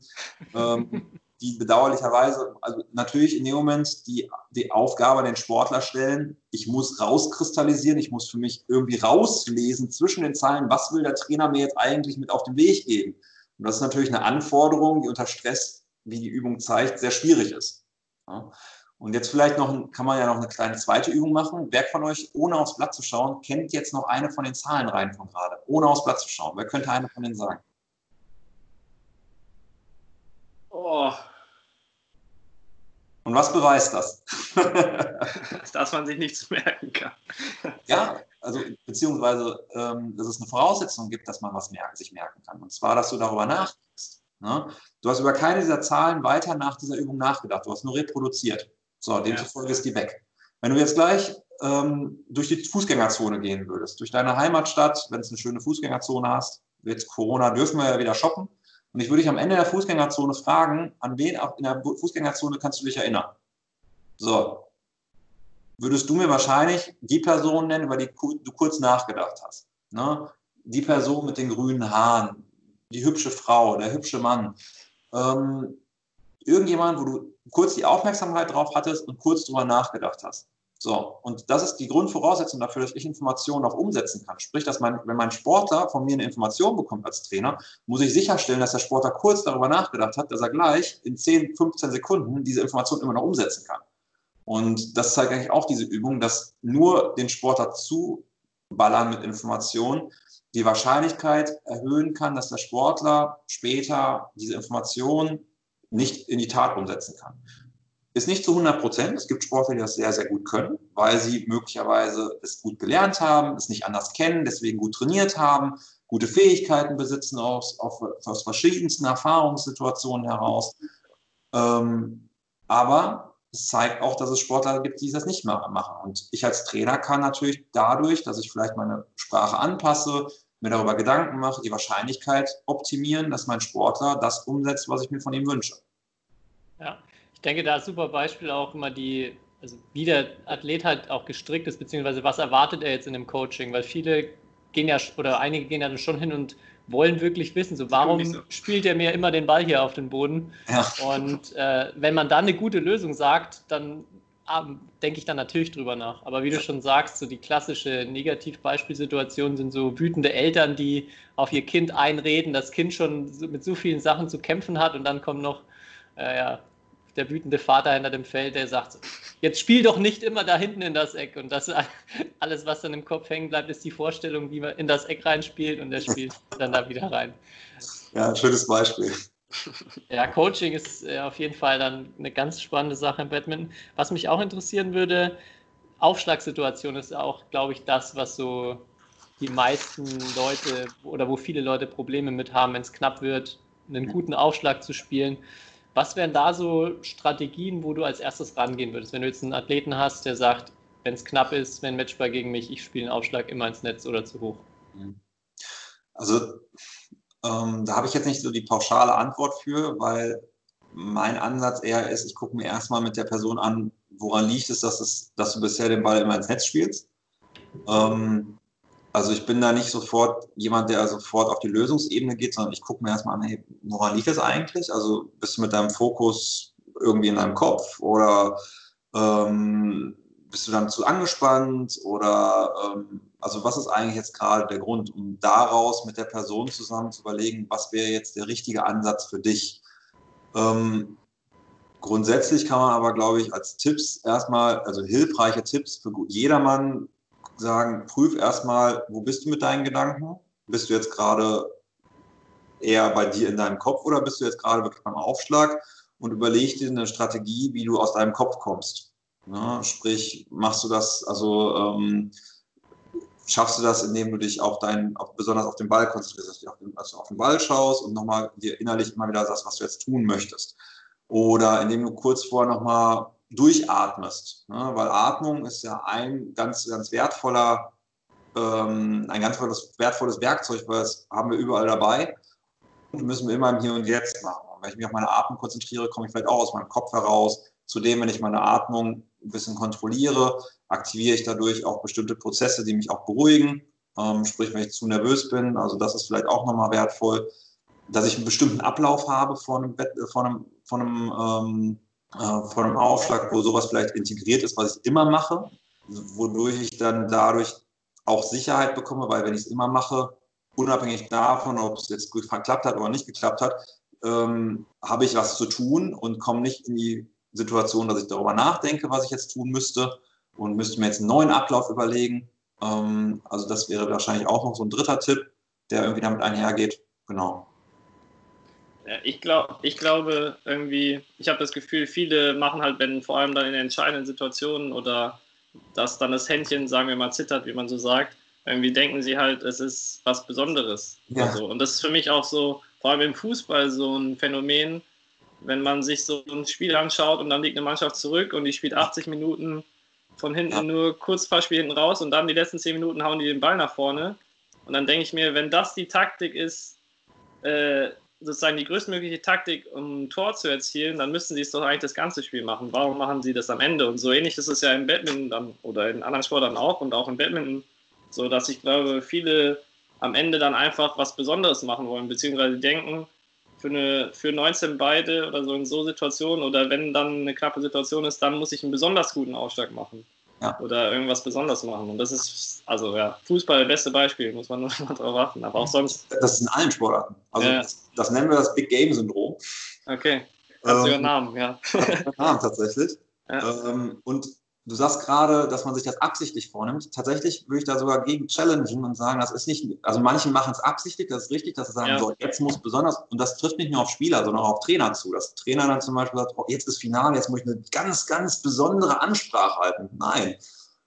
ähm, die bedauerlicherweise, also natürlich in dem Moment die, die Aufgabe an den Sportler stellen, ich muss rauskristallisieren, ich muss für mich irgendwie rauslesen zwischen den Zeilen, was will der Trainer mir jetzt eigentlich mit auf den Weg geben. Und das ist natürlich eine Anforderung, die unter Stress, wie die Übung zeigt, sehr schwierig ist. Ja. Und jetzt vielleicht noch, kann man ja noch eine kleine zweite Übung machen. Wer von euch, ohne aufs Blatt zu schauen, kennt jetzt noch eine von den Zahlenreihen von gerade, ohne aufs Blatt zu schauen? Wer könnte eine von denen sagen? Oh. Und was beweist das? (laughs) dass man sich nichts merken kann. ja, also beziehungsweise, ähm, dass es eine Voraussetzung gibt, dass man was mer sich merken kann. Und zwar, dass du darüber nachdenkst. Ne? Du hast über keine dieser Zahlen weiter nach dieser Übung nachgedacht. Du hast nur reproduziert. So, demzufolge ist die weg. Wenn du jetzt gleich ähm, durch die Fußgängerzone gehen würdest, durch deine Heimatstadt, wenn es eine schöne Fußgängerzone hast, jetzt Corona, dürfen wir ja wieder shoppen. Und ich würde dich am Ende der Fußgängerzone fragen, an wen in der Fußgängerzone kannst du dich erinnern? So. Würdest du mir wahrscheinlich die Person nennen, über die du kurz nachgedacht hast? Ne? Die Person mit den grünen Haaren, die hübsche Frau, der hübsche Mann. Ähm, irgendjemand, wo du kurz die Aufmerksamkeit drauf hattest und kurz drüber nachgedacht hast. So, und das ist die Grundvoraussetzung dafür, dass ich Informationen auch umsetzen kann. Sprich, dass mein, wenn mein Sportler von mir eine Information bekommt als Trainer, muss ich sicherstellen, dass der Sportler kurz darüber nachgedacht hat, dass er gleich in 10, 15 Sekunden diese Information immer noch umsetzen kann. Und das zeigt eigentlich auch diese Übung, dass nur den Sportler zuballern mit Informationen die Wahrscheinlichkeit erhöhen kann, dass der Sportler später diese Informationen nicht in die Tat umsetzen kann. Ist nicht zu 100 Prozent. Es gibt Sportler, die das sehr, sehr gut können, weil sie möglicherweise es gut gelernt haben, es nicht anders kennen, deswegen gut trainiert haben, gute Fähigkeiten besitzen aus, aus verschiedensten Erfahrungssituationen heraus. Ähm, aber es zeigt auch, dass es Sportler gibt, die das nicht machen. Und ich als Trainer kann natürlich dadurch, dass ich vielleicht meine Sprache anpasse, mir darüber Gedanken mache, die Wahrscheinlichkeit optimieren, dass mein Sportler das umsetzt, was ich mir von ihm wünsche. Ja, ich denke, da ist super Beispiel auch immer die, also wie der Athlet halt auch gestrickt ist, beziehungsweise was erwartet er jetzt in dem Coaching, weil viele gehen ja, oder einige gehen ja dann schon hin und wollen wirklich wissen, so warum so. spielt er mir immer den Ball hier auf den Boden? Ja. Und äh, wenn man dann eine gute Lösung sagt, dann denke ich dann natürlich drüber nach. Aber wie du schon sagst, so die klassische Negativbeispielsituation sind so wütende Eltern, die auf ihr Kind einreden, das Kind schon mit so vielen Sachen zu kämpfen hat und dann kommt noch äh, ja, der wütende Vater hinter dem Feld, der sagt, jetzt spiel doch nicht immer da hinten in das Eck. Und das (laughs) alles, was dann im Kopf hängen bleibt, ist die Vorstellung, wie man in das Eck reinspielt und der spielt dann da wieder rein. Ja, ein schönes Beispiel. Ja, Coaching ist äh, auf jeden Fall dann eine ganz spannende Sache im Badminton. Was mich auch interessieren würde, Aufschlagssituation ist auch, glaube ich, das, was so die meisten Leute oder wo viele Leute Probleme mit haben, wenn es knapp wird, einen guten Aufschlag zu spielen. Was wären da so Strategien, wo du als erstes rangehen würdest, wenn du jetzt einen Athleten hast, der sagt, wenn es knapp ist, wenn Matchball gegen mich, ich spiele einen Aufschlag immer ins Netz oder zu hoch? Also ähm, da habe ich jetzt nicht so die pauschale Antwort für, weil mein Ansatz eher ist, ich gucke mir erstmal mit der Person an, woran liegt es, dass, es, dass du bisher den Ball immer ins Netz spielst. Ähm, also ich bin da nicht sofort jemand, der sofort auf die Lösungsebene geht, sondern ich gucke mir erstmal an, hey, woran liegt es eigentlich? Also bist du mit deinem Fokus irgendwie in deinem Kopf oder ähm, bist du dann zu angespannt oder ähm, also was ist eigentlich jetzt gerade der Grund, um daraus mit der Person zusammen zu überlegen, was wäre jetzt der richtige Ansatz für dich? Ähm, grundsätzlich kann man aber, glaube ich, als Tipps erstmal, also hilfreiche Tipps für jedermann sagen, prüf erstmal, wo bist du mit deinen Gedanken? Bist du jetzt gerade eher bei dir in deinem Kopf oder bist du jetzt gerade wirklich beim Aufschlag? Und überleg dir eine Strategie, wie du aus deinem Kopf kommst. Ja, sprich, machst du das, also ähm, schaffst du das, indem du dich auf deinen, auf, besonders auf den Ball konzentrierst, dass du also auf den Ball schaust und nochmal dir innerlich immer wieder sagst, was du jetzt tun möchtest. Oder indem du kurz vorher nochmal durchatmest. Ne? Weil Atmung ist ja ein ganz, ganz wertvoller, ähm, ein ganz wertvolles Werkzeug, weil das haben wir überall dabei und müssen wir immer im Hier und Jetzt machen. Und wenn ich mich auf meine Atmung konzentriere, komme ich vielleicht auch aus meinem Kopf heraus. Zudem, wenn ich meine Atmung ein bisschen kontrolliere, aktiviere ich dadurch auch bestimmte Prozesse, die mich auch beruhigen. Ähm, sprich, wenn ich zu nervös bin, also das ist vielleicht auch nochmal wertvoll, dass ich einen bestimmten Ablauf habe vor einem, Bett, vor einem, vor einem, ähm, äh, vor einem Aufschlag, wo sowas vielleicht integriert ist, was ich immer mache, wodurch ich dann dadurch auch Sicherheit bekomme, weil wenn ich es immer mache, unabhängig davon, ob es jetzt gut geklappt hat oder nicht geklappt hat, ähm, habe ich was zu tun und komme nicht in die Situation, dass ich darüber nachdenke, was ich jetzt tun müsste und müsste mir jetzt einen neuen Ablauf überlegen. Ähm, also das wäre wahrscheinlich auch noch so ein dritter Tipp, der irgendwie damit einhergeht. Genau. Ich, glaub, ich glaube irgendwie, ich habe das Gefühl, viele machen halt, wenn vor allem dann in entscheidenden Situationen oder dass dann das Händchen, sagen wir mal, zittert, wie man so sagt, irgendwie denken sie halt, es ist was Besonderes. Ja. Also, und das ist für mich auch so, vor allem im Fußball, so ein Phänomen, wenn man sich so ein Spiel anschaut und dann liegt eine Mannschaft zurück und die spielt 80 Minuten von hinten ja. nur kurz paar Spiel hinten raus und dann die letzten 10 Minuten hauen die den Ball nach vorne. Und dann denke ich mir, wenn das die Taktik ist, äh, sozusagen die größtmögliche Taktik, um ein Tor zu erzielen, dann müssten sie es doch eigentlich das ganze Spiel machen. Warum machen sie das am Ende? Und so ähnlich ist es ja im Badminton dann, oder in anderen Sportarten auch und auch im Badminton, so dass ich glaube, viele am Ende dann einfach was Besonderes machen wollen, beziehungsweise denken, für, eine, für 19 beide oder so in so Situationen oder wenn dann eine knappe Situation ist, dann muss ich einen besonders guten Aufschlag machen. Ja. Oder irgendwas besonders machen. Und das ist, also ja, Fußball, beste Beispiel, muss man (laughs) nur mal drauf achten. Aber auch sonst. Das ist in allen Sportarten. Also ja. das, das, nennen wir das Big Game Syndrom. Okay. Hat ähm, sogar Namen, ja. Namen tatsächlich. (laughs) Ja. Ähm, und Du sagst gerade, dass man sich das absichtlich vornimmt. Tatsächlich würde ich da sogar gegen challengen und sagen, das ist nicht, also manche machen es absichtlich, das ist richtig, dass sie sagen, ja. so, jetzt muss besonders, und das trifft nicht nur auf Spieler, sondern auch auf Trainer zu. Dass Trainer dann zum Beispiel sagt, oh, jetzt ist Finale, jetzt muss ich eine ganz, ganz besondere Ansprache halten. Nein.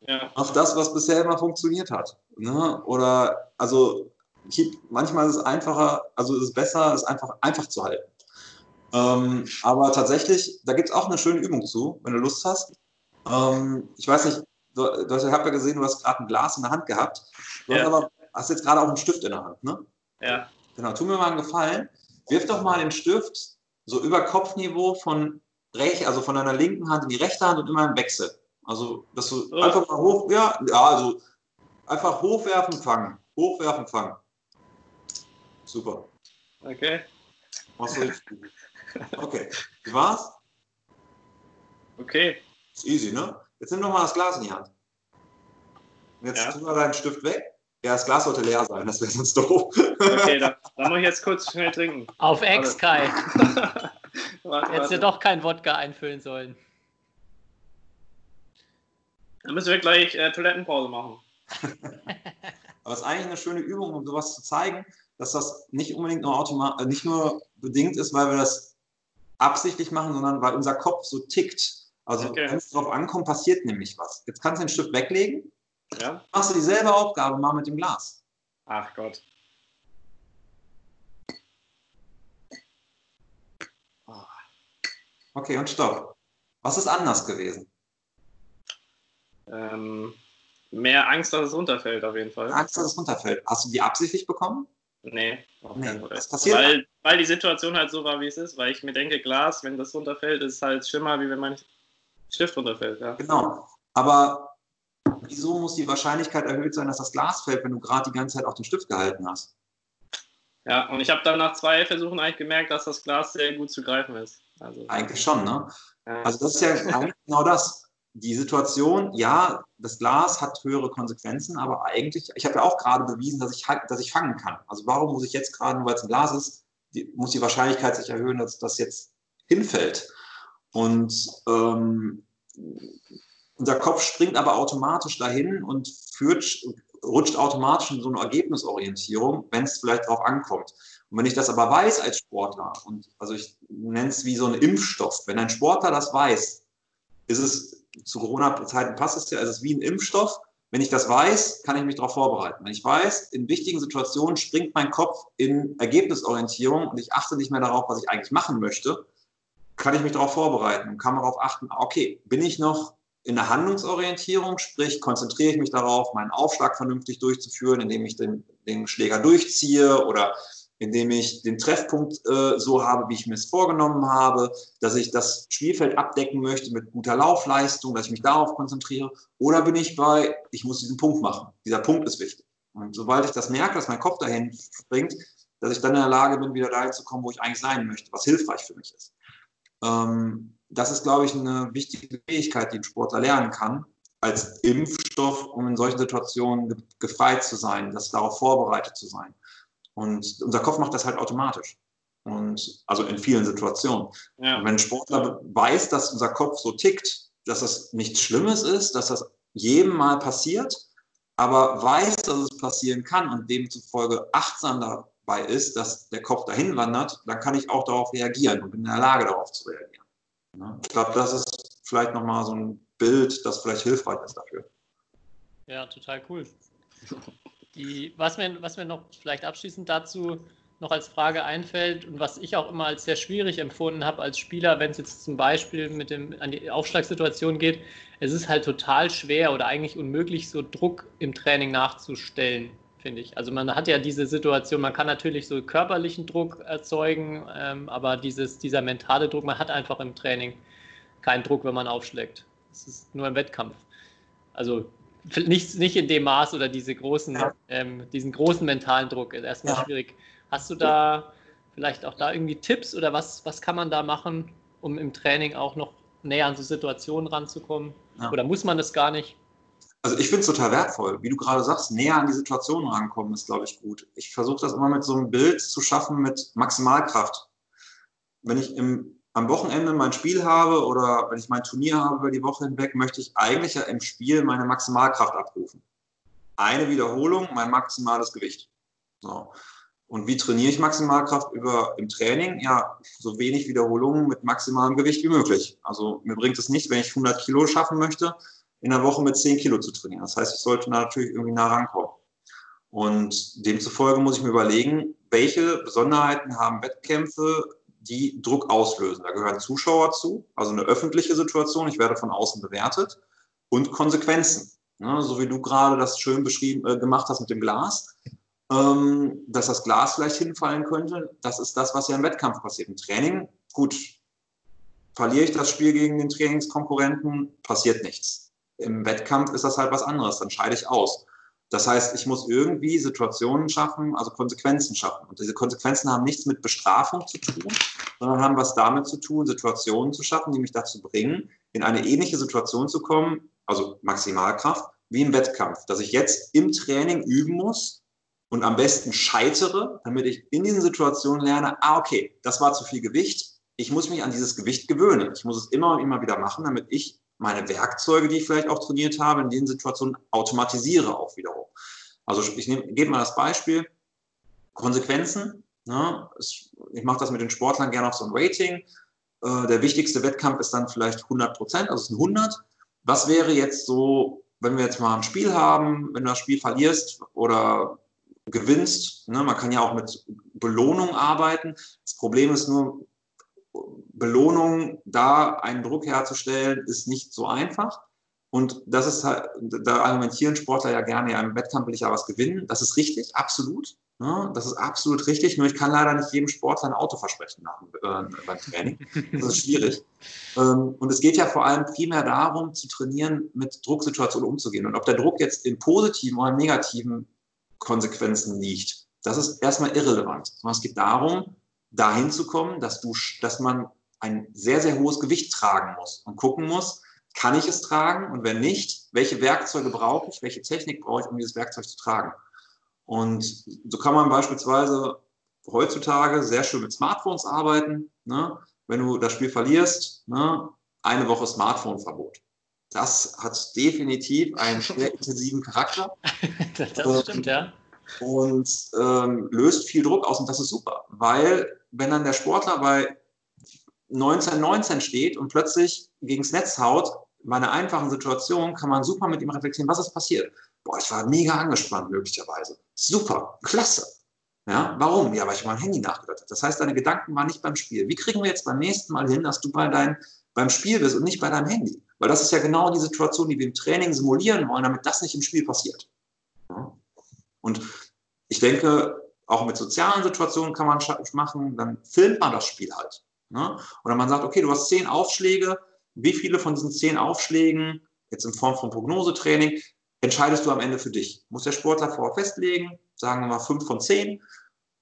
Ja. Auf das, was bisher immer funktioniert hat. Ne? Oder, also, manchmal ist es einfacher, also ist es besser, es einfach, einfach zu halten. Ähm, aber tatsächlich, da gibt es auch eine schöne Übung zu, wenn du Lust hast. Ähm, ich weiß nicht, du, du hast, ja gesehen, du hast gerade ein Glas in der Hand gehabt. Du ja. hast aber hast jetzt gerade auch einen Stift in der Hand, ne? Ja. Genau, tu mir mal einen Gefallen. Wirf doch mal den Stift so über Kopfniveau von rechts, also von deiner linken Hand in die rechte Hand und immer im Wechsel. Also, dass du oh. einfach mal hoch, ja, ja, also einfach hochwerfen, fangen. Hochwerfen, fangen. Super. Okay. Machst du richtig. Okay. Wie war's? Okay. Ist easy, ne? Jetzt nimm doch mal das Glas in die Hand. Und jetzt ja. tu mal deinen Stift weg. Ja, das Glas sollte leer sein, das wäre sonst doof. Okay, dann, dann muss ich jetzt kurz schnell trinken. Auf Ex, Kai. (laughs) Hättest du doch kein Wodka einfüllen sollen. Dann müssen wir gleich äh, Toilettenpause machen. (laughs) Aber es ist eigentlich eine schöne Übung, um sowas zu zeigen, dass das nicht unbedingt nur automatisch, äh, nicht nur bedingt ist, weil wir das absichtlich machen, sondern weil unser Kopf so tickt. Also okay. wenn es darauf ankommt, passiert nämlich was. Jetzt kannst du den Stift weglegen. Ja. Machst du dieselbe Aufgabe mal mit dem Glas. Ach Gott. Okay, und stopp. Was ist anders gewesen? Ähm, mehr Angst, dass es runterfällt, auf jeden Fall. Angst, dass es runterfällt. Hast du die absichtlich bekommen? Nee, nee. Das passiert weil, weil die Situation halt so war, wie es ist, weil ich mir denke, Glas, wenn das runterfällt, ist halt schlimmer, wie wenn man Stift runterfällt, ja. Genau. Aber wieso muss die Wahrscheinlichkeit erhöht sein, dass das Glas fällt, wenn du gerade die ganze Zeit auf den Stift gehalten hast? Ja, und ich habe dann nach zwei Versuchen eigentlich gemerkt, dass das Glas sehr gut zu greifen ist. Also, eigentlich schon, ne? Ja. Also das ist ja eigentlich genau das. Die Situation, ja, das Glas hat höhere Konsequenzen, aber eigentlich, ich habe ja auch gerade bewiesen, dass ich, dass ich fangen kann. Also warum muss ich jetzt gerade, nur weil es ein Glas ist, die, muss die Wahrscheinlichkeit sich erhöhen, dass das jetzt hinfällt. Und ähm, unser Kopf springt aber automatisch dahin und führt, rutscht automatisch in so eine Ergebnisorientierung, wenn es vielleicht darauf ankommt. Und wenn ich das aber weiß als Sportler, und also ich nenne es wie so ein Impfstoff, wenn ein Sportler das weiß, ist es zu Corona-Zeiten passt es ja, es ist wie ein Impfstoff, Wenn ich das weiß, kann ich mich darauf vorbereiten. Wenn ich weiß, in wichtigen Situationen springt mein Kopf in Ergebnisorientierung und ich achte nicht mehr darauf, was ich eigentlich machen möchte, kann ich mich darauf vorbereiten und kann darauf achten, okay, bin ich noch in der Handlungsorientierung, sprich konzentriere ich mich darauf, meinen Aufschlag vernünftig durchzuführen, indem ich den, den Schläger durchziehe oder indem ich den Treffpunkt äh, so habe, wie ich mir es vorgenommen habe, dass ich das Spielfeld abdecken möchte mit guter Laufleistung, dass ich mich darauf konzentriere. Oder bin ich bei, ich muss diesen Punkt machen. Dieser Punkt ist wichtig. Und sobald ich das merke, dass mein Kopf dahin springt, dass ich dann in der Lage bin, wieder dahin zu kommen, wo ich eigentlich sein möchte, was hilfreich für mich ist. Ähm, das ist, glaube ich, eine wichtige Fähigkeit, die ein Sportler lernen kann, als Impfstoff, um in solchen Situationen gefeit zu sein, das darauf vorbereitet zu sein. Und unser Kopf macht das halt automatisch. Und also in vielen Situationen. Ja. wenn ein Sportler weiß, dass unser Kopf so tickt, dass das nichts Schlimmes ist, dass das jedem mal passiert, aber weiß, dass es passieren kann und demzufolge achtsam dabei ist, dass der Kopf dahin wandert, dann kann ich auch darauf reagieren und bin in der Lage, darauf zu reagieren. Ich glaube, das ist vielleicht nochmal so ein Bild, das vielleicht hilfreich ist dafür. Ja, total cool. Die, was, mir, was mir noch vielleicht abschließend dazu noch als Frage einfällt und was ich auch immer als sehr schwierig empfunden habe als Spieler, wenn es jetzt zum Beispiel mit dem, an die Aufschlagssituation geht, es ist halt total schwer oder eigentlich unmöglich, so Druck im Training nachzustellen, finde ich. Also man hat ja diese Situation, man kann natürlich so körperlichen Druck erzeugen, ähm, aber dieses, dieser mentale Druck, man hat einfach im Training keinen Druck, wenn man aufschlägt. Es ist nur im Wettkampf. Also nicht, nicht in dem Maß oder diese großen, ja. ähm, diesen großen mentalen Druck ist erstmal ja. schwierig. Hast du da vielleicht auch da irgendwie Tipps oder was, was kann man da machen, um im Training auch noch näher an so Situationen ranzukommen? Ja. Oder muss man das gar nicht? Also ich finde es total wertvoll. Wie du gerade sagst, näher an die Situation rankommen ist, glaube ich, gut. Ich versuche das immer mit so einem Bild zu schaffen mit Maximalkraft. Wenn ich im am Wochenende mein Spiel habe oder wenn ich mein Turnier habe über die Woche hinweg, möchte ich eigentlich ja im Spiel meine Maximalkraft abrufen. Eine Wiederholung, mein maximales Gewicht. So. Und wie trainiere ich Maximalkraft über im Training? Ja, so wenig Wiederholungen mit maximalem Gewicht wie möglich. Also mir bringt es nicht, wenn ich 100 Kilo schaffen möchte, in der Woche mit 10 Kilo zu trainieren. Das heißt, ich sollte natürlich irgendwie nah rankommen. Und demzufolge muss ich mir überlegen, welche Besonderheiten haben Wettkämpfe, die Druck auslösen. Da gehören Zuschauer zu, also eine öffentliche Situation, ich werde von außen bewertet, und Konsequenzen. Ne, so wie du gerade das schön beschrieben äh, gemacht hast mit dem Glas, ähm, dass das Glas vielleicht hinfallen könnte, das ist das, was ja im Wettkampf passiert. Im Training, gut, verliere ich das Spiel gegen den Trainingskonkurrenten, passiert nichts. Im Wettkampf ist das halt was anderes, dann scheide ich aus. Das heißt, ich muss irgendwie Situationen schaffen, also Konsequenzen schaffen. Und diese Konsequenzen haben nichts mit Bestrafung zu tun, sondern haben was damit zu tun, Situationen zu schaffen, die mich dazu bringen, in eine ähnliche Situation zu kommen, also Maximalkraft, wie im Wettkampf. Dass ich jetzt im Training üben muss und am besten scheitere, damit ich in diesen Situationen lerne, ah, okay, das war zu viel Gewicht. Ich muss mich an dieses Gewicht gewöhnen. Ich muss es immer und immer wieder machen, damit ich meine Werkzeuge, die ich vielleicht auch trainiert habe, in den Situationen automatisiere auch wiederum. Also ich gebe mal das Beispiel, Konsequenzen. Ne? Ich mache das mit den Sportlern gerne auf so ein Rating. Äh, der wichtigste Wettkampf ist dann vielleicht 100 Prozent, also es sind 100. Was wäre jetzt so, wenn wir jetzt mal ein Spiel haben, wenn du das Spiel verlierst oder gewinnst, ne? man kann ja auch mit Belohnung arbeiten. Das Problem ist nur, Belohnung, da einen Druck herzustellen, ist nicht so einfach. Und das ist halt, da argumentieren Sportler ja gerne, ja, im Wettkampf will ich ja was gewinnen. Das ist richtig, absolut. Ne? Das ist absolut richtig. Nur ich kann leider nicht jedem Sportler ein Auto versprechen nach, äh, beim Training. Das ist schwierig. (laughs) ähm, und es geht ja vor allem primär darum, zu trainieren, mit Drucksituationen umzugehen. Und ob der Druck jetzt in positiven oder negativen Konsequenzen liegt, das ist erstmal irrelevant. Sondern es geht darum, dahin zu kommen, dass du, dass man ein sehr, sehr hohes Gewicht tragen muss und gucken muss, kann ich es tragen und wenn nicht, welche Werkzeuge brauche ich, welche Technik brauche ich, um dieses Werkzeug zu tragen. Und so kann man beispielsweise heutzutage sehr schön mit Smartphones arbeiten. Ne? Wenn du das Spiel verlierst, ne? eine Woche Smartphone-Verbot. Das hat definitiv einen sehr (laughs) intensiven Charakter. das stimmt, ja. Und ähm, löst viel Druck aus und das ist super, weil wenn dann der Sportler bei 1919 steht und plötzlich gegens Netz haut, bei einer einfachen Situation kann man super mit ihm reflektieren, was ist passiert. Boah, ich war mega angespannt möglicherweise. Super, klasse. Ja, warum? Ja, weil ich mein Handy nachgedacht habe. Das heißt, deine Gedanken waren nicht beim Spiel. Wie kriegen wir jetzt beim nächsten Mal hin, dass du bei dein, beim Spiel bist und nicht bei deinem Handy? Weil das ist ja genau die Situation, die wir im Training simulieren wollen, damit das nicht im Spiel passiert. Ja? Und ich denke, auch mit sozialen Situationen kann man machen, dann filmt man das Spiel halt. Ne? Oder man sagt, okay, du hast zehn Aufschläge, wie viele von diesen zehn Aufschlägen, jetzt in Form von Prognosetraining, entscheidest du am Ende für dich? Muss der Sportler vorher festlegen, sagen wir mal fünf von zehn.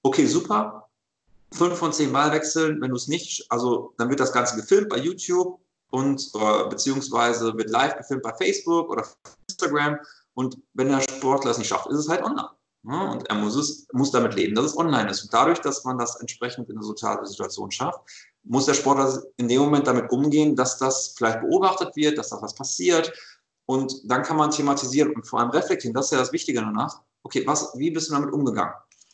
Okay, super. Fünf von zehn Ballwechseln, wenn du es nicht, also dann wird das Ganze gefilmt bei YouTube und äh, beziehungsweise wird live gefilmt bei Facebook oder Instagram. Und wenn der Sportler es nicht schafft, ist es halt online. Ne? und er muss, es, muss damit leben, dass es online ist. Und dadurch, dass man das entsprechend in eine soziale Situation schafft, muss der Sportler in dem Moment damit umgehen, dass das vielleicht beobachtet wird, dass da was passiert. Und dann kann man thematisieren und vor allem reflektieren. Das ist ja das Wichtige danach. Okay, was, wie bist du damit umgegangen?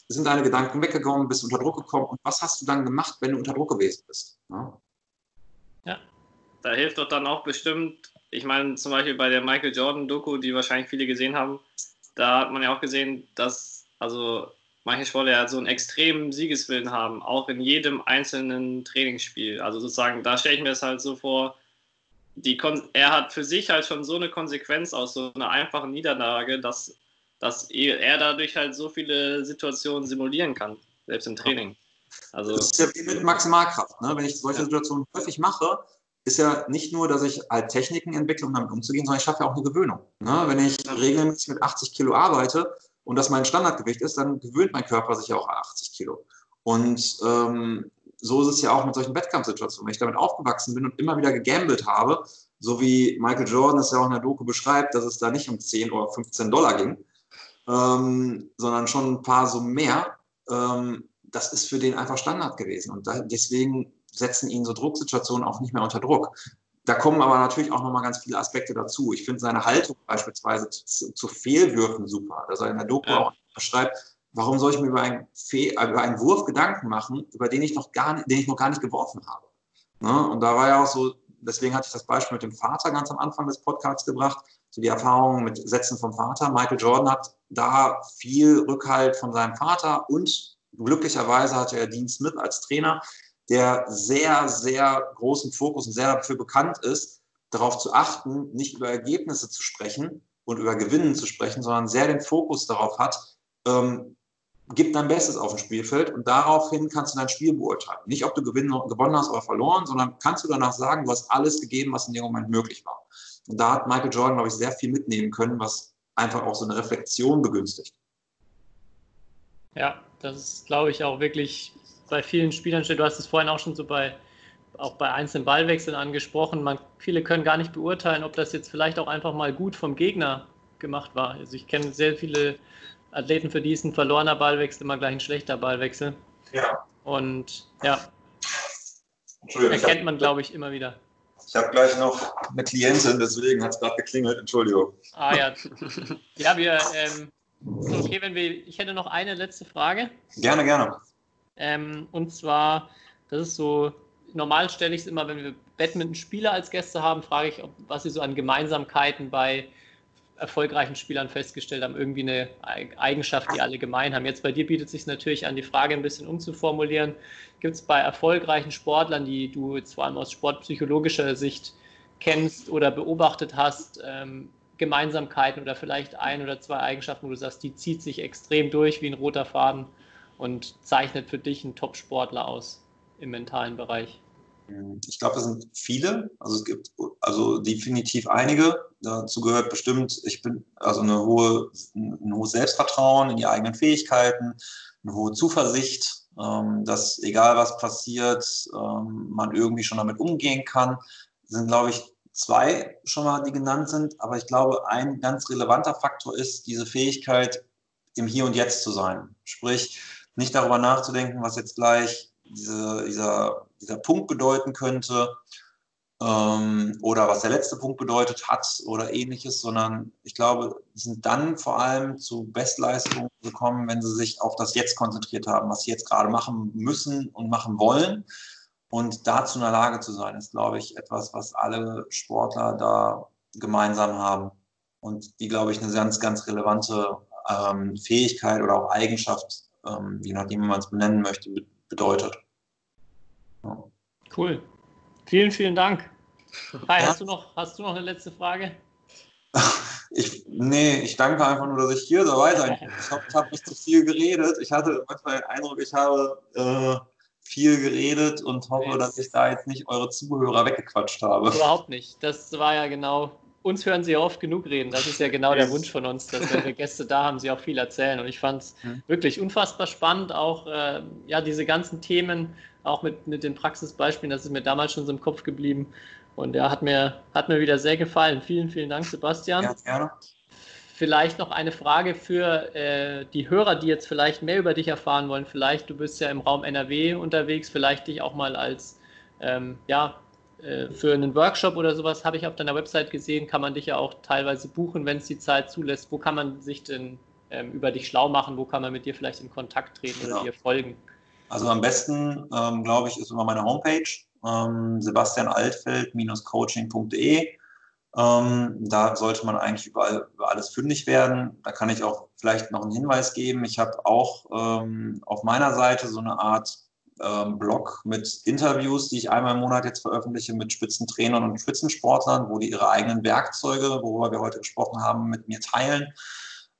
Sind deine Gedanken weggegangen, bist du unter Druck gekommen und was hast du dann gemacht, wenn du unter Druck gewesen bist? Ja, ja da hilft doch dann auch bestimmt, ich meine zum Beispiel bei der Michael Jordan-Doku, die wahrscheinlich viele gesehen haben, da hat man ja auch gesehen, dass also manche Sportler ja so einen extremen Siegeswillen haben, auch in jedem einzelnen Trainingsspiel. Also sozusagen, da stelle ich mir das halt so vor, die er hat für sich halt schon so eine Konsequenz aus so einer einfachen Niederlage, dass, dass er dadurch halt so viele Situationen simulieren kann, selbst im Training. Also, das ist ja wie mit Maximalkraft. Ne? Wenn ich solche ja. Situationen häufig mache, ist ja nicht nur, dass ich halt Techniken entwickle, um damit umzugehen, sondern ich schaffe ja auch eine Gewöhnung. Ne? Wenn ich regelmäßig mit 80 Kilo arbeite und das mein Standardgewicht ist, dann gewöhnt mein Körper sich ja auch an 80 Kilo. Und ähm, so ist es ja auch mit solchen Wettkampfsituationen. Wenn ich damit aufgewachsen bin und immer wieder gegambelt habe, so wie Michael Jordan es ja auch in der Doku beschreibt, dass es da nicht um 10 oder 15 Dollar ging, ähm, sondern schon ein paar so mehr, ähm, das ist für den einfach Standard gewesen. Und da, deswegen setzen ihn so Drucksituationen auch nicht mehr unter Druck. Da kommen aber natürlich auch nochmal ganz viele Aspekte dazu. Ich finde seine Haltung beispielsweise zu, zu Fehlwürfen super, dass er in der Doku ja. auch beschreibt, warum soll ich mir über einen, Fe über einen Wurf Gedanken machen, über den ich noch gar nicht, den ich noch gar nicht geworfen habe. Ne? Und da war ja auch so, deswegen hatte ich das Beispiel mit dem Vater ganz am Anfang des Podcasts gebracht, so die Erfahrung mit Sätzen vom Vater. Michael Jordan hat da viel Rückhalt von seinem Vater und glücklicherweise hatte er Dean Smith als Trainer, der sehr, sehr großen Fokus und sehr dafür bekannt ist, darauf zu achten, nicht über Ergebnisse zu sprechen und über Gewinnen zu sprechen, sondern sehr den Fokus darauf hat, ähm, gib dein Bestes auf dem Spielfeld und daraufhin kannst du dein Spiel beurteilen. Nicht, ob du gewonnen hast oder verloren, sondern kannst du danach sagen, du hast alles gegeben, was in dem Moment möglich war. Und da hat Michael Jordan, glaube ich, sehr viel mitnehmen können, was einfach auch so eine Reflexion begünstigt. Ja, das ist, glaube ich, auch wirklich bei vielen Spielern steht, du hast es vorhin auch schon so bei, auch bei einzelnen Ballwechseln angesprochen, man, viele können gar nicht beurteilen, ob das jetzt vielleicht auch einfach mal gut vom Gegner gemacht war. Also ich kenne sehr viele Athleten, für die ist ein verlorener Ballwechsel immer gleich ein schlechter Ballwechsel. Ja. Und ja, erkennt man, glaube ich, immer wieder. Ich habe gleich noch eine Klientin, deswegen hat es gerade geklingelt. Entschuldigung. Ah ja. Ja, wir, ähm, okay, wenn wir, ich hätte noch eine letzte Frage. Gerne, gerne. Ähm, und zwar, das ist so, normal stelle ich es immer, wenn wir Badminton-Spieler als Gäste haben, frage ich, ob, was sie so an Gemeinsamkeiten bei erfolgreichen Spielern festgestellt haben, irgendwie eine Eigenschaft, die alle gemein haben. Jetzt bei dir bietet es sich natürlich an, die Frage ein bisschen umzuformulieren. Gibt es bei erfolgreichen Sportlern, die du jetzt vor allem aus sportpsychologischer Sicht kennst oder beobachtet hast, ähm, Gemeinsamkeiten oder vielleicht ein oder zwei Eigenschaften, wo du sagst, die zieht sich extrem durch wie ein roter Faden und zeichnet für dich einen Top-Sportler aus im mentalen Bereich? Ich glaube, es sind viele. Also es gibt also definitiv einige. Dazu gehört bestimmt, ich bin also eine hohe, ein hohes Selbstvertrauen in die eigenen Fähigkeiten, eine hohe Zuversicht, ähm, dass egal was passiert, ähm, man irgendwie schon damit umgehen kann. Das sind, glaube ich, zwei schon mal, die genannt sind. Aber ich glaube, ein ganz relevanter Faktor ist diese Fähigkeit, im Hier und Jetzt zu sein. Sprich, nicht darüber nachzudenken, was jetzt gleich diese, dieser, dieser Punkt bedeuten könnte ähm, oder was der letzte Punkt bedeutet hat oder ähnliches, sondern ich glaube, die sind dann vor allem zu Bestleistungen gekommen, wenn sie sich auf das Jetzt konzentriert haben, was sie jetzt gerade machen müssen und machen wollen Und dazu in der Lage zu sein, ist, glaube ich, etwas, was alle Sportler da gemeinsam haben. Und die, glaube ich, eine ganz, ganz relevante ähm, Fähigkeit oder auch Eigenschaft, ähm, je nachdem, wie man es benennen möchte, be bedeutet. Ja. Cool. Vielen, vielen Dank. Hi, Ja. hast, du noch, hast du noch eine letzte Frage? (laughs) Ich, nee, ich danke einfach nur, dass ich hier dabei sein kann. Ich habe hab nicht zu viel geredet. Ich hatte manchmal den Eindruck, ich habe äh, viel geredet und hoffe, dass ich da jetzt nicht eure Zuhörer weggequatscht habe. Überhaupt nicht. Das war ja genau. Uns hören sie ja oft genug reden. Das ist ja genau der. Wunsch von uns, dass wenn wir Gäste da haben, sie auch viel erzählen. Und ich fand es Mhm. wirklich unfassbar spannend, auch äh, ja, diese ganzen Themen, auch mit, mit den Praxisbeispielen, das ist mir damals schon so im Kopf geblieben. Und ja, hat mir, hat mir wieder sehr gefallen. Vielen, vielen Dank, Sebastian. Ja, gerne. Vielleicht noch eine Frage für äh, die Hörer, die jetzt vielleicht mehr über dich erfahren wollen. Vielleicht, du bist ja im Raum NRW unterwegs, vielleicht dich auch mal als, ähm, ja, für einen Workshop oder sowas, habe ich auf deiner Website gesehen, kann man dich ja auch teilweise buchen, wenn es die Zeit zulässt. Wo kann man sich denn ähm, über dich schlau machen? Wo kann man mit dir vielleicht in Kontakt treten oder Genau. dir folgen? Also am besten, ähm, glaube ich, ist über meine Homepage, ähm, sebastianaltfeld-coaching.de. Ähm, da sollte man eigentlich überall über alles fündig werden. Da kann ich auch vielleicht noch einen Hinweis geben. Ich habe auch ähm, auf meiner Seite so eine Art ähm, Blog mit Interviews, die ich einmal im Monat jetzt veröffentliche mit Spitzentrainern und Spitzensportlern, wo die ihre eigenen Werkzeuge, worüber wir heute gesprochen haben, mit mir teilen.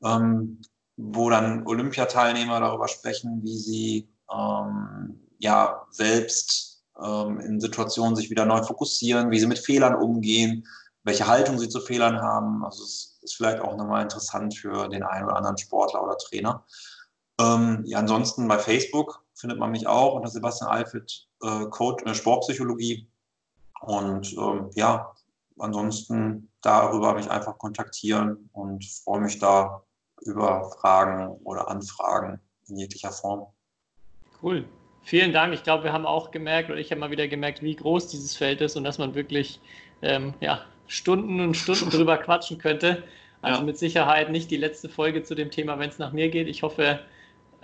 Ähm, wo dann Olympiateilnehmer darüber sprechen, wie sie ähm, ja selbst ähm, in Situationen sich wieder neu fokussieren, wie sie mit Fehlern umgehen, welche Haltung sie zu Fehlern haben. Also es ist vielleicht auch nochmal interessant für den einen oder anderen Sportler oder Trainer. Ähm, ja, ansonsten bei Facebook findet man mich auch unter Sebastian Alfred äh, Coach, äh, Sportpsychologie. Und ähm, ja, ansonsten darüber mich einfach kontaktieren und freue mich da über Fragen oder Anfragen in jeglicher Form. Cool. Vielen Dank. Ich glaube, wir haben auch gemerkt, oder ich habe mal wieder gemerkt, wie groß dieses Feld ist und dass man wirklich ähm, ja, Stunden und Stunden drüber quatschen könnte. Also Ja. mit Sicherheit nicht die letzte Folge zu dem Thema, wenn es nach mir geht. Ich hoffe,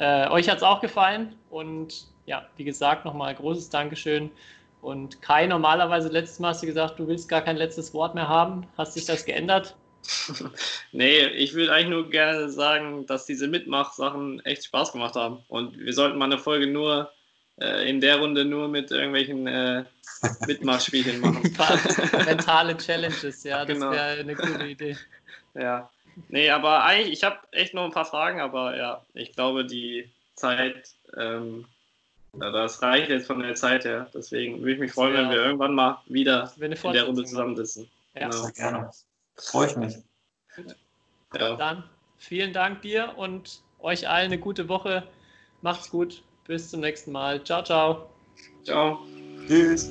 äh, euch hat es auch gefallen. Und ja, wie gesagt, nochmal großes Dankeschön. Und Kai, normalerweise letztes Mal hast du gesagt, du willst gar kein letztes Wort mehr haben. Hast sich das geändert? (laughs) Nee, ich würde eigentlich nur gerne sagen, dass diese Mitmach-Sachen echt Spaß gemacht haben. Und wir sollten mal eine Folge nur äh, in der Runde nur mit irgendwelchen äh, (laughs) Mitmachspielchen machen. Mentale (laughs) Challenges, ja, das Genau. wäre eine gute Idee. ja. Nee, aber eigentlich, ich habe echt noch ein paar Fragen, aber ja, ich glaube, die Zeit, ähm, das reicht jetzt von der Zeit her. Deswegen würde ich mich freuen, wenn wir irgendwann mal wieder in der Runde zusammensitzen. Ja. Genau. Gerne. Freue ich mich. Ja. Dann vielen Dank dir und euch allen eine gute Woche. Macht's gut. Bis zum nächsten Mal. Ciao, ciao. Ciao. Tschüss.